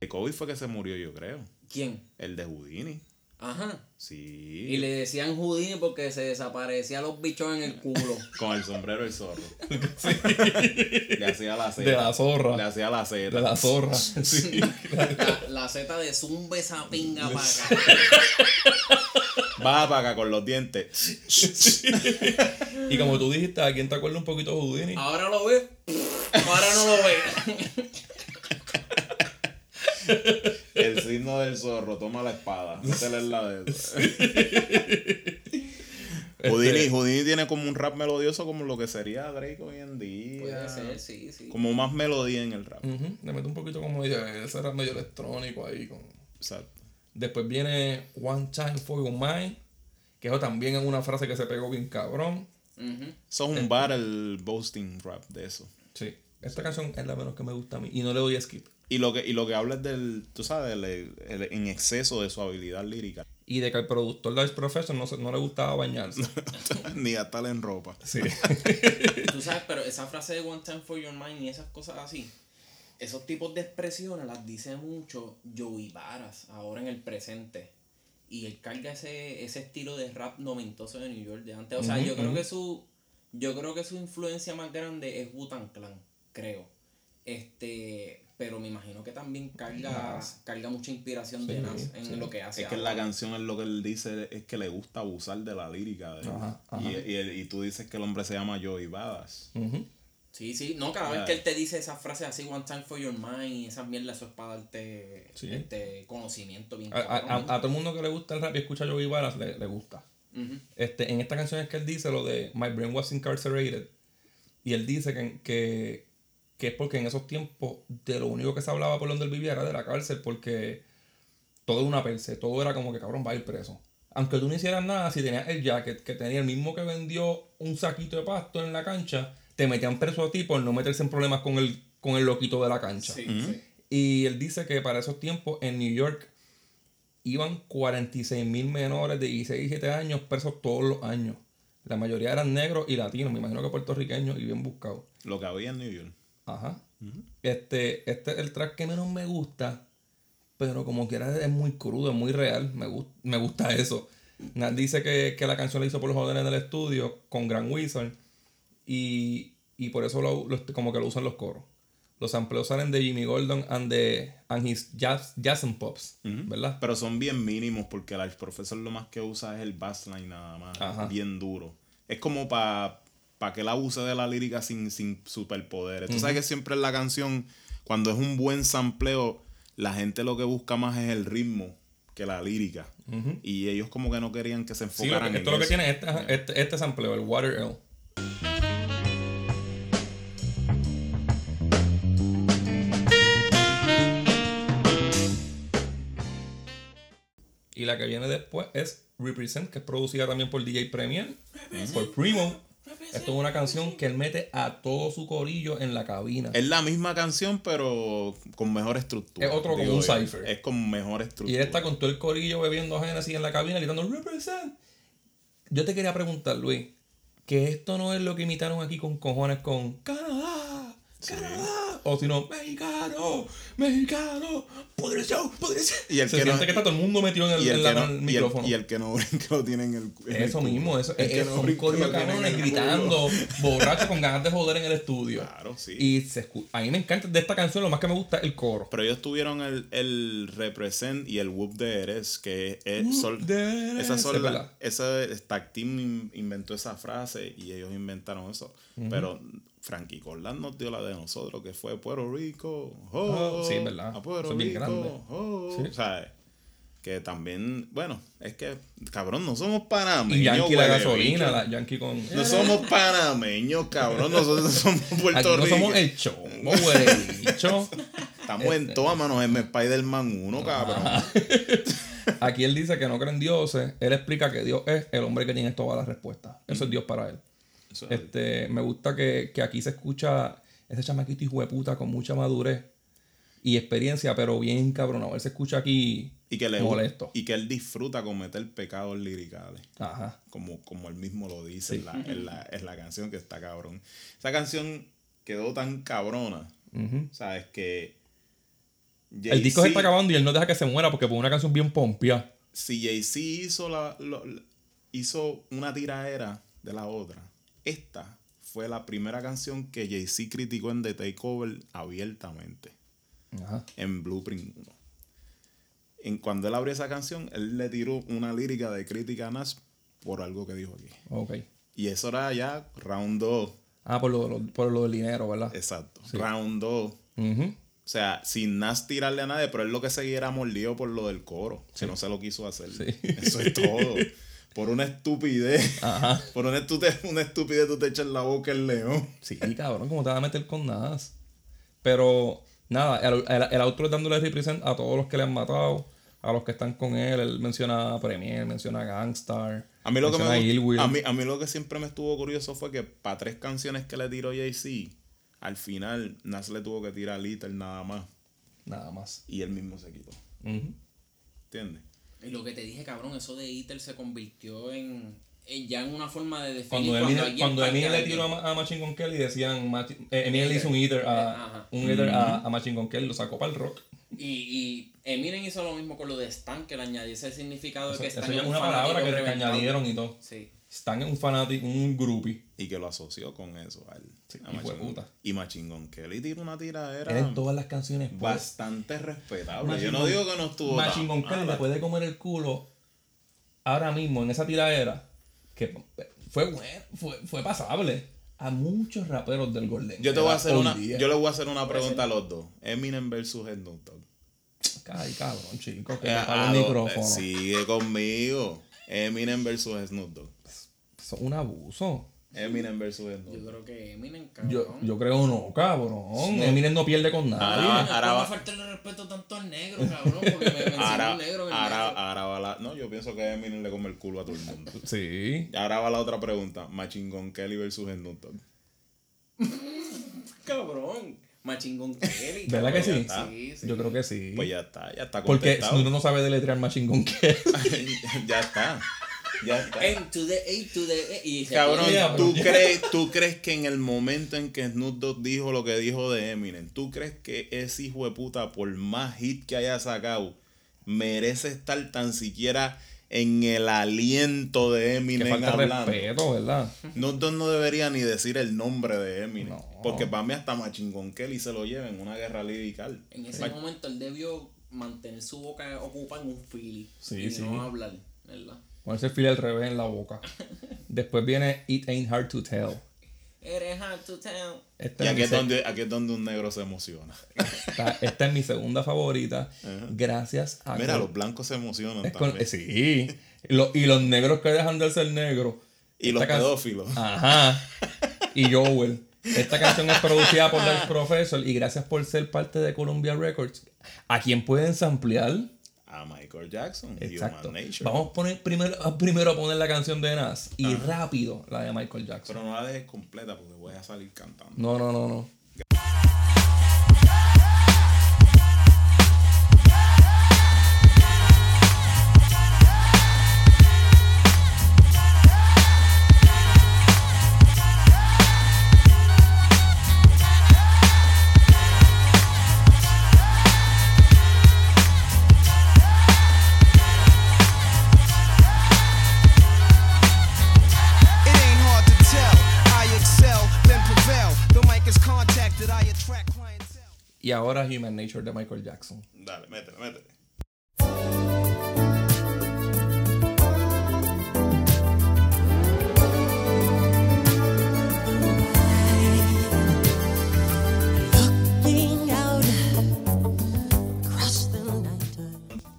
De COVID fue que se murió, yo creo. ¿Quién? El de Houdini. Ajá. Sí. Y le decían Houdini porque se desaparecía los bichos en el culo. Con el sombrero del zorro. Le hacía la Z. De la zorra. Le hacía la Z. De la zorra. Sí. La, la Z de zumba esa pinga para acá. Va para acá con los dientes. y como tú dijiste, ¿a quién te acuerdas un poquito de Houdini? Ahora lo ve. Ahora no lo ve. El signo del zorro, toma la espada. Métele en la de Houdini, Este- Houdini tiene como un rap melodioso como lo que sería Drake hoy en día. Puede ser, sí, sí. Como más melodía en el rap. Ujú, Le meto un poquito como ese rap medio electrónico ahí. Con... Exacto. Después viene One Time for Your Mind, que eso también es una frase que se pegó bien cabrón. Ujú. Eso es un battle boasting rap de eso. Sí. Esta canción es la menos que me gusta a mí y no le doy skip. Y lo que, y lo que habla es del, tú sabes, el, el- en exceso de su habilidad lírica. Y de que al productor de Ice Professor no, se- no le gustaba bañarse. Ni gastar en ropa. Sí. Tú sabes, pero esa frase de One Time for Your Mind y esas cosas así, esos tipos de expresiones las dice mucho Joey Varas ahora en el presente. Y él carga ese, ese estilo de rap noventoso de New York de antes. O sea, yo creo que su, Yo creo que su influencia más grande es Wu-Tang Clan, creo. Este, pero me imagino que también carga, Nas. carga mucha inspiración de Nas en sí. lo que hace. Es que en la canción es lo que él dice es que le gusta abusar de la lírica. de él. Ajá, ajá. Y, y, y tú dices que el hombre se llama Joey Badass. Ujú. Sí, sí, no, cada vez que él te dice esas frases así, one time for your mind, y esas mierdas, eso es para darte Sí. este conocimiento bien A, a- todo el mundo que le gusta el rap y escucha a Joey le, le gusta. Este, en esta canción es que él dice lo de My brain was incarcerated. Y él dice que, que, que es porque en esos tiempos de lo único que se hablaba por donde él vivía era de la cárcel porque todo era una perse, todo era como que cabrón va a ir preso. Aunque tú no hicieras nada, si tenías el jacket que tenía el mismo que vendió un saquito de pasto en la cancha, te metían preso a ti por no meterse en problemas con el, con el loquito de la cancha. Sí, sí. Y él dice que para esos tiempos en New York iban 46 mil menores de 16 y 17 años presos todos los años. La mayoría eran negros y latinos, me imagino que puertorriqueños y bien buscados. Lo que había en New York. Ajá. Este, este es el track que menos me gusta, pero como quiera es muy crudo, es muy real. Me, gu- me gusta eso. Nat dice que, que la canción la hizo por los jóvenes en el estudio con Grand Wizard y, y por eso lo, lo- como que lo usan los coros. Los sampleos salen de Jimmy Gordon and, the, and his jazz, jazz and Pops, ¿verdad? Pero son bien mínimos porque el profesor lo más que usa es el bassline nada más. Ajá. Bien duro. Es como para que él abuse de la lírica sin, sin superpoderes. Tú sabes que siempre en la canción, cuando es un buen sampleo, la gente lo que busca más es el ritmo que la lírica. Y ellos como que no querían que se Sí, lo enfocaran que- esto es lo que tiene este, este, este sampleo, el Water L. Y la que viene después es Represent, que es producida también por DJ Premier, por Primo. Esto es una canción que él mete a todo su corillo en la cabina. Es la misma canción, pero con mejor estructura. Es otro como un cipher. Es con mejor Y estructura. él está con todo el corillo bebiendo Genesis en la cabina gritando Represent. Yo te quería preguntar, Luis, que esto no es lo que imitaron aquí con cojones con Canadá, O si no, mexicano, mexicano, podría ser, podría ser. Y el Se que no- siente que está todo el mundo metido en el, y el, en que la- no, en el y el- micrófono. y el que no brinca lo tiene en el en Eso mismo, eso El es, no un el gritando, culo. borrachos con ganas de joder en el estudio. Claro, sí. Y se a mí me encanta de esta canción, lo más que me gusta es el coro. Pero ellos tuvieron el, el Represent y el Whoop de Eres, que es, Eres, esas son es la- verdad. ese Stack Team in- inventó esa frase y ellos inventaron eso. Pero Frankie Corland nos dio la de nosotros, que fue Puerto Rico. oh, Ah, sí, verdad. A Puerto bien Rico. grande. oh. Sí. O sea, que también, bueno, es que, cabrón, no somos panameños. Y Yankee la gasolina, la Yankee con. No somos panameños, cabrón. Nosotros somos Puerto no Rico. somos el güey. bicho. Estamos en todas manos en Spider-Man 1, cabrón. Aquí él dice que no cree en dioses. Él explica que Dios es el hombre que tiene todas las respuestas. Eso es Dios para él. Eso es Este, me gusta que, que aquí se escucha ese chamaquito hijo de puta con mucha madurez y experiencia, pero bien cabronado. Él se escucha aquí y que le molesto. y que él disfruta cometer pecados liricales Ajá. como, como él mismo lo dice en, la, en, la, en la canción que está cabrón esa canción quedó tan cabrona sabes que El disco se está acabando y él no deja que se muera porque pone una canción bien pompia. si Jay-Z hizo la, lo- hizo una tiraera de la otra esta fue la primera canción que Jay-Z criticó en The Takeover abiertamente Ajá. en Blueprint 1. En cuando él abrió esa canción, él le tiró una lírica de crítica a Nas por algo que dijo aquí. Ok. Y eso era ya round 2. Ah, por lo, lo- por lo del dinero, ¿verdad? Exacto. Sí. Round 2. Ujú. O sea, sin Nas tirarle a nadie, pero él lo que seguía era mordido por lo del coro, que no se lo quiso hacer. Sí. Eso es todo. Por una estupidez. Ajá. Por una, estute- una estupidez tú te echas en la boca el león. Sí, cabrón, como te vas a meter con nada. Pero, nada, el, el, el es dándole represent a todos los que le han matado, a los que están con él. Él menciona a Premier, menciona a Gangstar. A mí, lo que me a a, mí, a mí lo que siempre me estuvo curioso fue que para tres canciones que le tiró Jay-Z, al final Nas le tuvo que tirar Little nada más. Nada más. Y él mismo se quitó. ¿Entiendes? Y lo que te dije, cabrón, eso de Hitler se convirtió en, en ya en una forma de definir Cuando cuando Eminem a le tiró a, a Machine Gun Kelly, decían. Machi- eh, Eminem le hizo un eater a, Ajá. un eater a, a Machine Gun Kelly, lo sacó para el rock. Y, y Eminem hizo lo mismo con lo de Stan, que le añadió ese significado Eso, de que eso Stan ya es es un una palabra que, que añadieron y todo. Sí. Stan es un fanático, un groupie. Y que lo asoció con eso a él. a Machine. Y Machine Gun Kelly tiró una tiradera Él en todas las canciones. bastante respetable. Machine Yo no digo que no estuvo Gun Kelly le puede comer el culo ahora mismo en esa tiradera que fue bueno, fue, fue pasable a muchos raperos del Golden. Yo te voy a Era hacer una, día. yo le voy a hacer una pregunta a los dos. Eminem versus Snoop Dogg. Ay, cabrón, chico, que Eh, me el lo- micrófono. eh, sigue conmigo. Eminem versus Snoop Dogg. Eso es un abuso. Eminem versus Snoop Yo creo que Eminem, cabrón. Yo, yo creo no, cabrón. No. Eminem no pierde con nadie. Ahora- ¿cómo va- faltarle respeto tanto al negro, cabrón? Porque me Ahora, un negro el ahora, negro. ahora va la. No, yo pienso que Eminem le come el culo a todo el mundo. Sí. Ahora va la otra pregunta. Machine Gun Kelly versus Snoop. Cabrón. Machingón Kelly. ¿Verdad que sí? Sí, sí. Yo creo que sí. Pues ya está, ya está Porque contestado. si uno no sabe deletrear Machine Gun Kelly. ya está. Ya está. M to the A to the E. Y se Cabrón. ¿tú crees, ¿tú crees que en el momento en que Snoop Dogg dijo lo que dijo de Eminem, ¿tú crees que ese hijo de puta, por más hit que haya sacado, merece estar tan siquiera en el aliento de que Eminem falta hablando? respeto, ¿verdad? Snoop Dogg no debería ni decir el nombre de Eminem. Porque para mí hasta Machine Gun Kelly se lo lleva en una guerra lirical. En ese momento él debió mantener su boca ocupada en un fili. Sí, y sí. no hablar, ¿verdad? Ponerse el fil al revés en la boca. Después viene It Ain't Hard to Tell. Eres hard to tell. Esta Y aquí es, donde, aquí es donde un negro se emociona. esta, esta es mi segunda favorita. Gracias a Mira, los blancos se emocionan es con- también. sí. Lo- y los negros que dejan de ser negros. Y los can- pedófilos. Ajá. Y Joel. Esta canción es producida por Dark Professor y gracias por ser parte de Columbia Records. ¿A quién pueden samplear? A Michael Jackson, Exacto. Human Nature. Vamos a poner primero, primero a poner la canción de Nas y rápido la de Michael Jackson. Pero no la dejes completa porque voy a salir cantando. No, no, no, no. Y ahora Human Nature de Michael Jackson. Dale, métele, métele.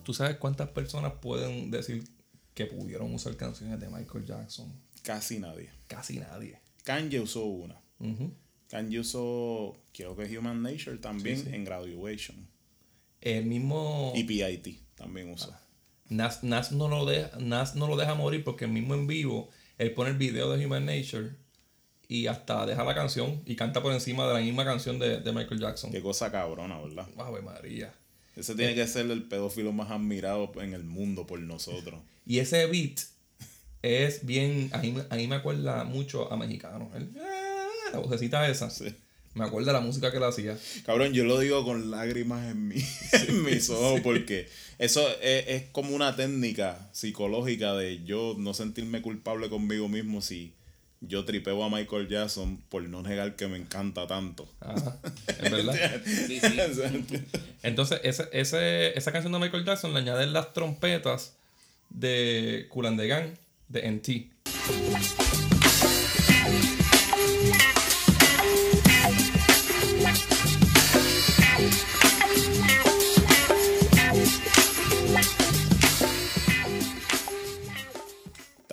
¿Tú sabes cuántas personas pueden decir que pudieron usar canciones de Michael Jackson? Casi nadie. Casi nadie. Kanye usó una. Ujú. Kanye usó, creo que Human Nature también Sí, sí. en Graduation. El mismo Y PIT también usó. Nas, Nas no lo deja, Nas no lo deja morir porque el mismo en vivo él pone el video de Human Nature y hasta deja la canción y canta por encima de la misma canción de, de Michael Jackson. Qué cosa cabrona, ¿verdad? Ave María. Ese tiene que ser el pedófilo más admirado en el mundo por nosotros. Y ese beat es bien. A mí, me- a mí me acuerda mucho a mexicano. Él, ah, la vocecita esa. Me acuerda de la música que él hacía. Cabrón, yo lo digo con lágrimas en, mi- en mis ojos porque eso es, es como una técnica psicológica de yo no sentirme culpable conmigo mismo si yo tripeo a Michael Jackson por no negar que me encanta tanto. Ajá, es verdad. Sí, sí. Entonces, ese, ese, esa canción de Michael Jackson le añaden las trompetas de Gang de NT.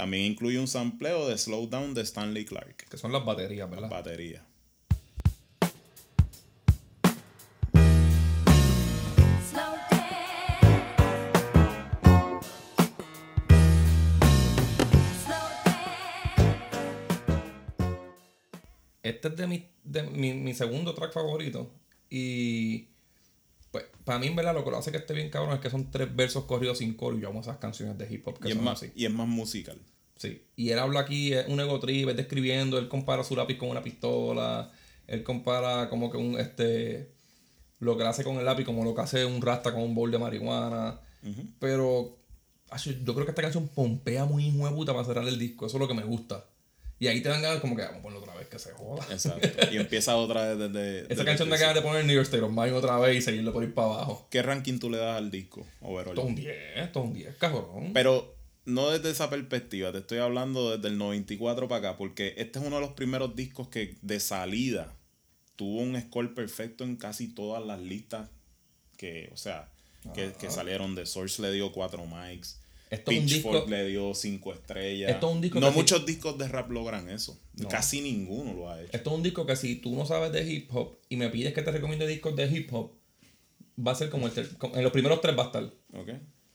También incluye un sampleo de Slow Down de Stanley Clark. Que son las baterías, ¿verdad? Batería. Este es de mi, de mi, mi segundo track favorito. Y pues para mí, en verdad, lo que lo hace que esté bien cabrón es que son tres versos corridos sin coro. Y yo amo esas canciones de hip hop que Y es, son más, así. y es más musical. Sí. Y él habla aquí, es un ego trip, es describiendo, él compara su lápiz con una pistola. Él compara como que un este lo que hace con el lápiz como lo que hace un rasta con un bowl de marihuana. Pero Acho, yo creo que esta canción pompea muy hijo de puta para cerrar el disco. Eso es lo que me gusta. Y ahí te dan ganas como que vamos a ponerlo otra vez que se joda. Exacto. Y empieza otra vez desde. Esa canción te acabas de poner New York State of Mind otra vez y seguirlo por ir para abajo. ¿Qué ranking tú le das al disco? Overall. Es un 10, esto es un 10, cabrón. Pero no desde esa perspectiva, te estoy hablando desde el 94 para acá, porque este es uno de los primeros discos que de salida tuvo un score perfecto en casi todas las listas que, o sea, que, que salieron. The Source le dio 4 mics. Pitchfork le dio 5 estrellas. Esto es un disco no muchos discos de rap logran eso. No. Casi ninguno lo ha hecho. Esto es un disco que si tú no sabes de hip hop y me pides que te recomiende discos de hip hop, va a ser como el ter- en los primeros tres va a estar. ¿Ok?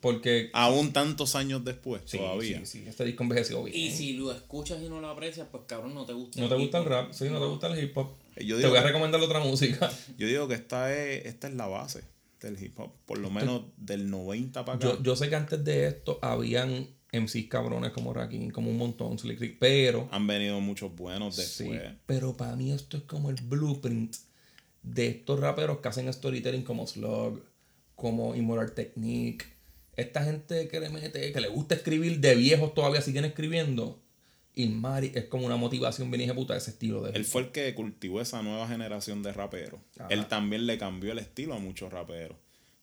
Porque Aún tantos años después, sí, todavía. sí, sí, este disco envejeció bien. Y si lo escuchas y no lo aprecias, pues cabrón, no te gusta. no te gusta el rap, sí, no te gusta el hip hop. Yo te voy a que- recomendar otra música. Yo digo que esta es, esta es la base del hip hop. Por lo menos del 90 para acá. Yo, yo sé que antes de esto habían MCs cabrones como Rakim, como un montón, Slick Rick, pero Han venido muchos buenos Sí, después. pero para mí esto es como el blueprint de estos raperos que hacen storytelling como Slug, como Immoral Technique. Esta gente que le mete, que le gusta escribir de viejos todavía siguen escribiendo. Y Mari es como una motivación bien de ese estilo de Él fue el que cultivó esa nueva generación de raperos. Ajá. Él también le cambió el estilo a muchos raperos.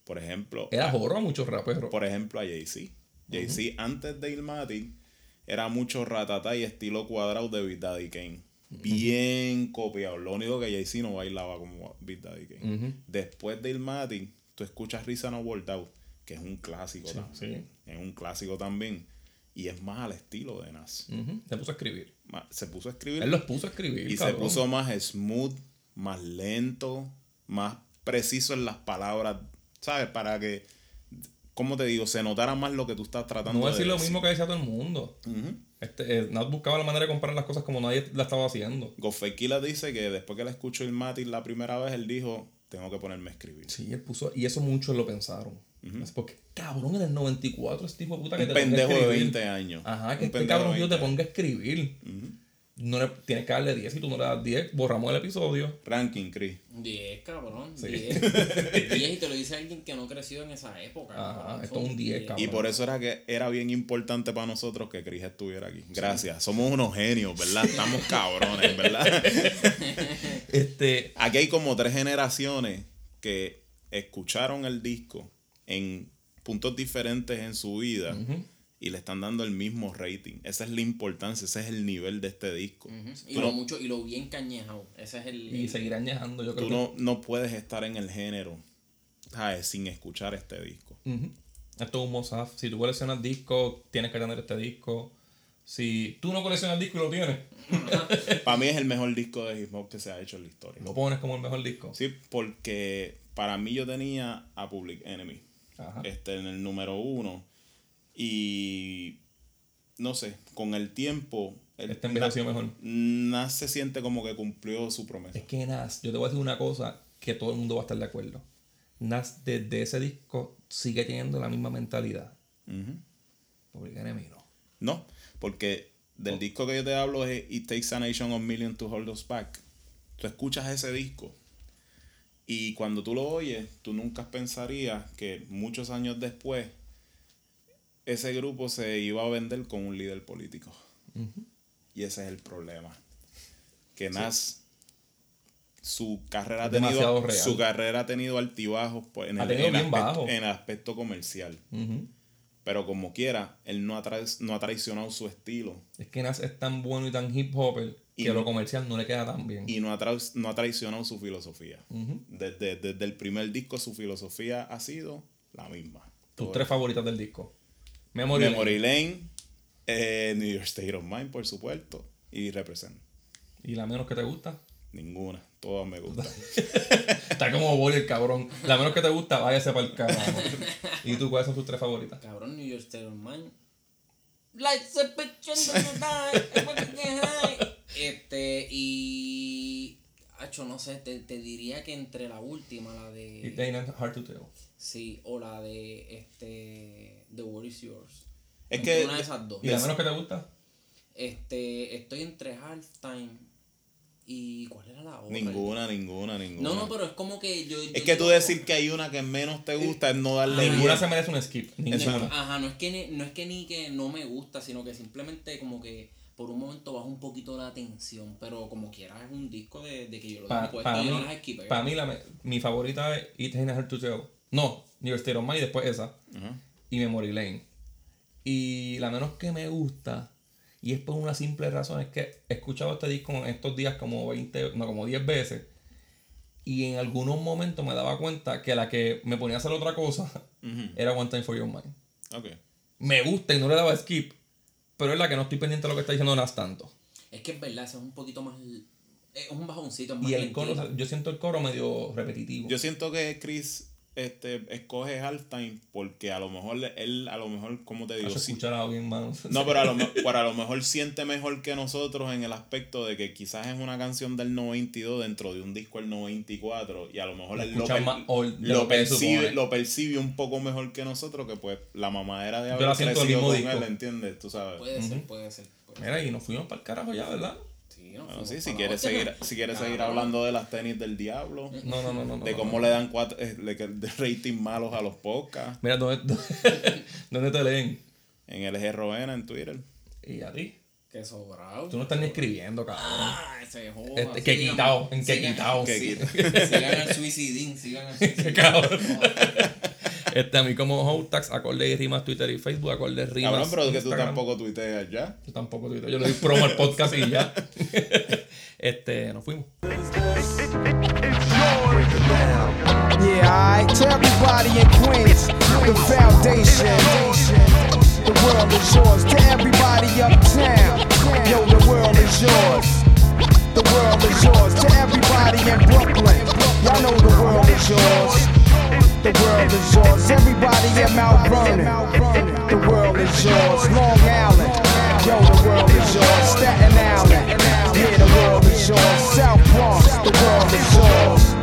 Por ejemplo, Era jorro a muchos raperos. por ejemplo a Jay-Z. Jay-Z antes de Illmatic era mucho ratata y estilo cuadrado de Big Daddy Kane. Bien copiado. Lo único que Jay-Z no bailaba como Big Daddy Kane. Después de Illmatic, tú escuchas Risa No World Out, que es un clásico Sí, también. sí. Es un clásico también. Y es más al estilo de Nas. Se puso a escribir. Se puso a escribir. Él los puso a escribir. Y se puso más smooth, más lento, más preciso en las palabras, ¿sabes? Para que, ¿cómo te digo? Se notara más lo que tú estás tratando No de decir lo decir. mismo que decía todo el mundo. Este, eh, Nat buscaba la manera de comparar las cosas como nadie la estaba haciendo. Ghostface Killah dice que después que la escuchó el Matic la primera vez, él dijo, tengo que ponerme a escribir. Sí, él puso, y eso muchos lo pensaron. Es porque, cabrón, en el 94 este tipo de puta que Un te ponga a pendejo de escribir. 20 años. Ajá, que Un este pendejo de cabrón tío te 20 ponga a escribir. No le, tienes que darle 10. Si tú no le das 10, borramos el episodio. Ranking, Chris. 10, cabrón. Sí. 10. 10 y te lo dice alguien que no creció en esa época. Ajá, cabrón. esto es un 10, cabrón. Y por eso era que era bien importante para nosotros que Chris estuviera aquí. Gracias. Somos unos genios, ¿verdad? Estamos cabrones, ¿verdad? Este, Aquí hay como tres generaciones que escucharon el disco en puntos diferentes en su vida y le están dando el mismo rating. Esa es la importancia, ese es el nivel de este disco. Y lo no- mucho y lo bien cañejado. Ese es el. y seguir añejando, yo creo Tú que. no, no puedes estar en el género ¿sabes? sin escuchar este disco. Esto es un must-have. Si tú coleccionas discos, tienes que tener este disco. Si tú no coleccionas discos y lo tienes, Para mí es el mejor disco de hip hop que se ha hecho en la historia. lo pones como el mejor disco. Sí, porque para mí yo tenía a Public Enemy Ajá. este, en el número uno. Y no sé, con el tiempo. el- Este mejor. Nas se siente como que cumplió su promesa. Es que Nas, yo te voy a decir una cosa que todo el mundo va a estar de acuerdo. Nas desde ese disco sigue teniendo la misma mentalidad. Public Enemy no. No, porque del disco que yo te hablo es It Takes a Nation of Million to Hold Us Back. Tú escuchas ese disco y cuando tú lo oyes, tú nunca pensarías que muchos años después ese grupo se iba a vender con un líder político. Y ese es el problema. Que Nas, su carrera ha tenido, real. su carrera ha tenido altibajos pues, en, Ha el, tenido en aspecto, bajo. en el aspecto comercial. Pero como quiera, él no ha, no ha traicionado su estilo Es que Nas es tan bueno y tan hip hopper Y que no- lo comercial no le queda tan bien. y no ha, tra- no ha traicionado su filosofía. Ujú. desde, desde el primer disco su filosofía ha sido la misma. Tus Todo tres favoritas del disco. Memory, Memory Lane, eh, New York State of Mind, por supuesto, y Represent. ¿Y la menos que te gusta? Ninguna, todas me gustan. Está como Boli el cabrón. La menos que te gusta, váyase para el carajo. ¿Y tú cuáles son tus tres favoritas? Cabrón, New York State of Mind. Lights Este, y. Hacho, no sé, te, te diría que entre la última, la It de. ain't hard to tell. Sí, o la de. Este. The World is Yours. Es Entre que- Una de esas dos. ¿Y la menos que te gusta? Este, estoy entre Halftime ¿Y cuál era la otra? Ninguna, ninguna, ninguna. No, no, pero es como que yo. Es que tú digo- decir que hay una que menos te gusta es no darle Ninguna se merece un skip. Ninguna. Ajá, no es, que ni, no es que ni que no me gusta, sino que simplemente como que por un momento baja un poquito la tensión, pero como quiera es un disco de, de que yo lo tengo Para no mí, las esquipeo. pa' mí la, me- mi favorita es It Ain't Hard to Tell. No, New State of Mind después esa. Y Memory Lane. Y la menos que me gusta, y es por una simple razón, es que he escuchado este disco en estos días como 20, no, como 10 veces. Y en algunos momentos me daba cuenta que la que me ponía a hacer otra cosa era One Time for Your Mind. Ok. Me gusta y no le daba skip, pero es la que no estoy pendiente de lo que está diciendo Nas tanto. Es que es verdad, eso es un poquito más. Es un bajoncito, es más Y el lentito. coro, yo siento el coro medio repetitivo. Yo siento que Chris este, escoge halftime porque a lo mejor él, a lo mejor, como te digo, Has sí- escuchado bien, mano. No, pero a, lo, pero a lo mejor siente mejor que nosotros en el aspecto de que quizás es una canción del 92 dentro de un disco del 94 y a lo mejor Lo él lo, per- percibe, lo percibe un poco mejor que nosotros que pues la mamadera de haber crecido con disco. él, ¿entiendes? Tú sabes. Puede ser, puede ser. puede Mira, y nos fuimos para el carajo ya, ¿verdad? Sí, no, Bueno, sí, si quieres seguir, si quieres seguir Cabrón. hablando de las tenis del diablo, No, no, no, no. de no, cómo no. le dan cuatro, eh, de, que- de rating malos a los podcasts, Mira, ¿dónde, dónde, te leen? en el GRON en Twitter. ¿Y a ti? Qué sobrado. Tú no estás ni escribiendo, cabrón. Ah, ese joda. Este, que Sigan- quitado, en que sigan- quitado. Que. Sigan al suicidín, sigan Qué suicidín. cabrón. Este, a mí como Hotax, acorde y rimas Twitter y Facebook, acorde rimas Cabrón, pero que tú tampoco tuiteas ya. Yo tampoco tuiteo. Yo le doy promo al podcast y ya. este, nos fuimos. Yeah, alright. To everybody in Queens, the foundation. The world is yours. To everybody uptown, yo, the world is yours. The world is yours. To everybody in Brooklyn, y'all know the world is yours. The world is yours. Everybody in Mount Vernon, the world is yours. Long Island, yo, the world is yours. Staten Island, yeah, the world is yours. South Bronx, the world is yours.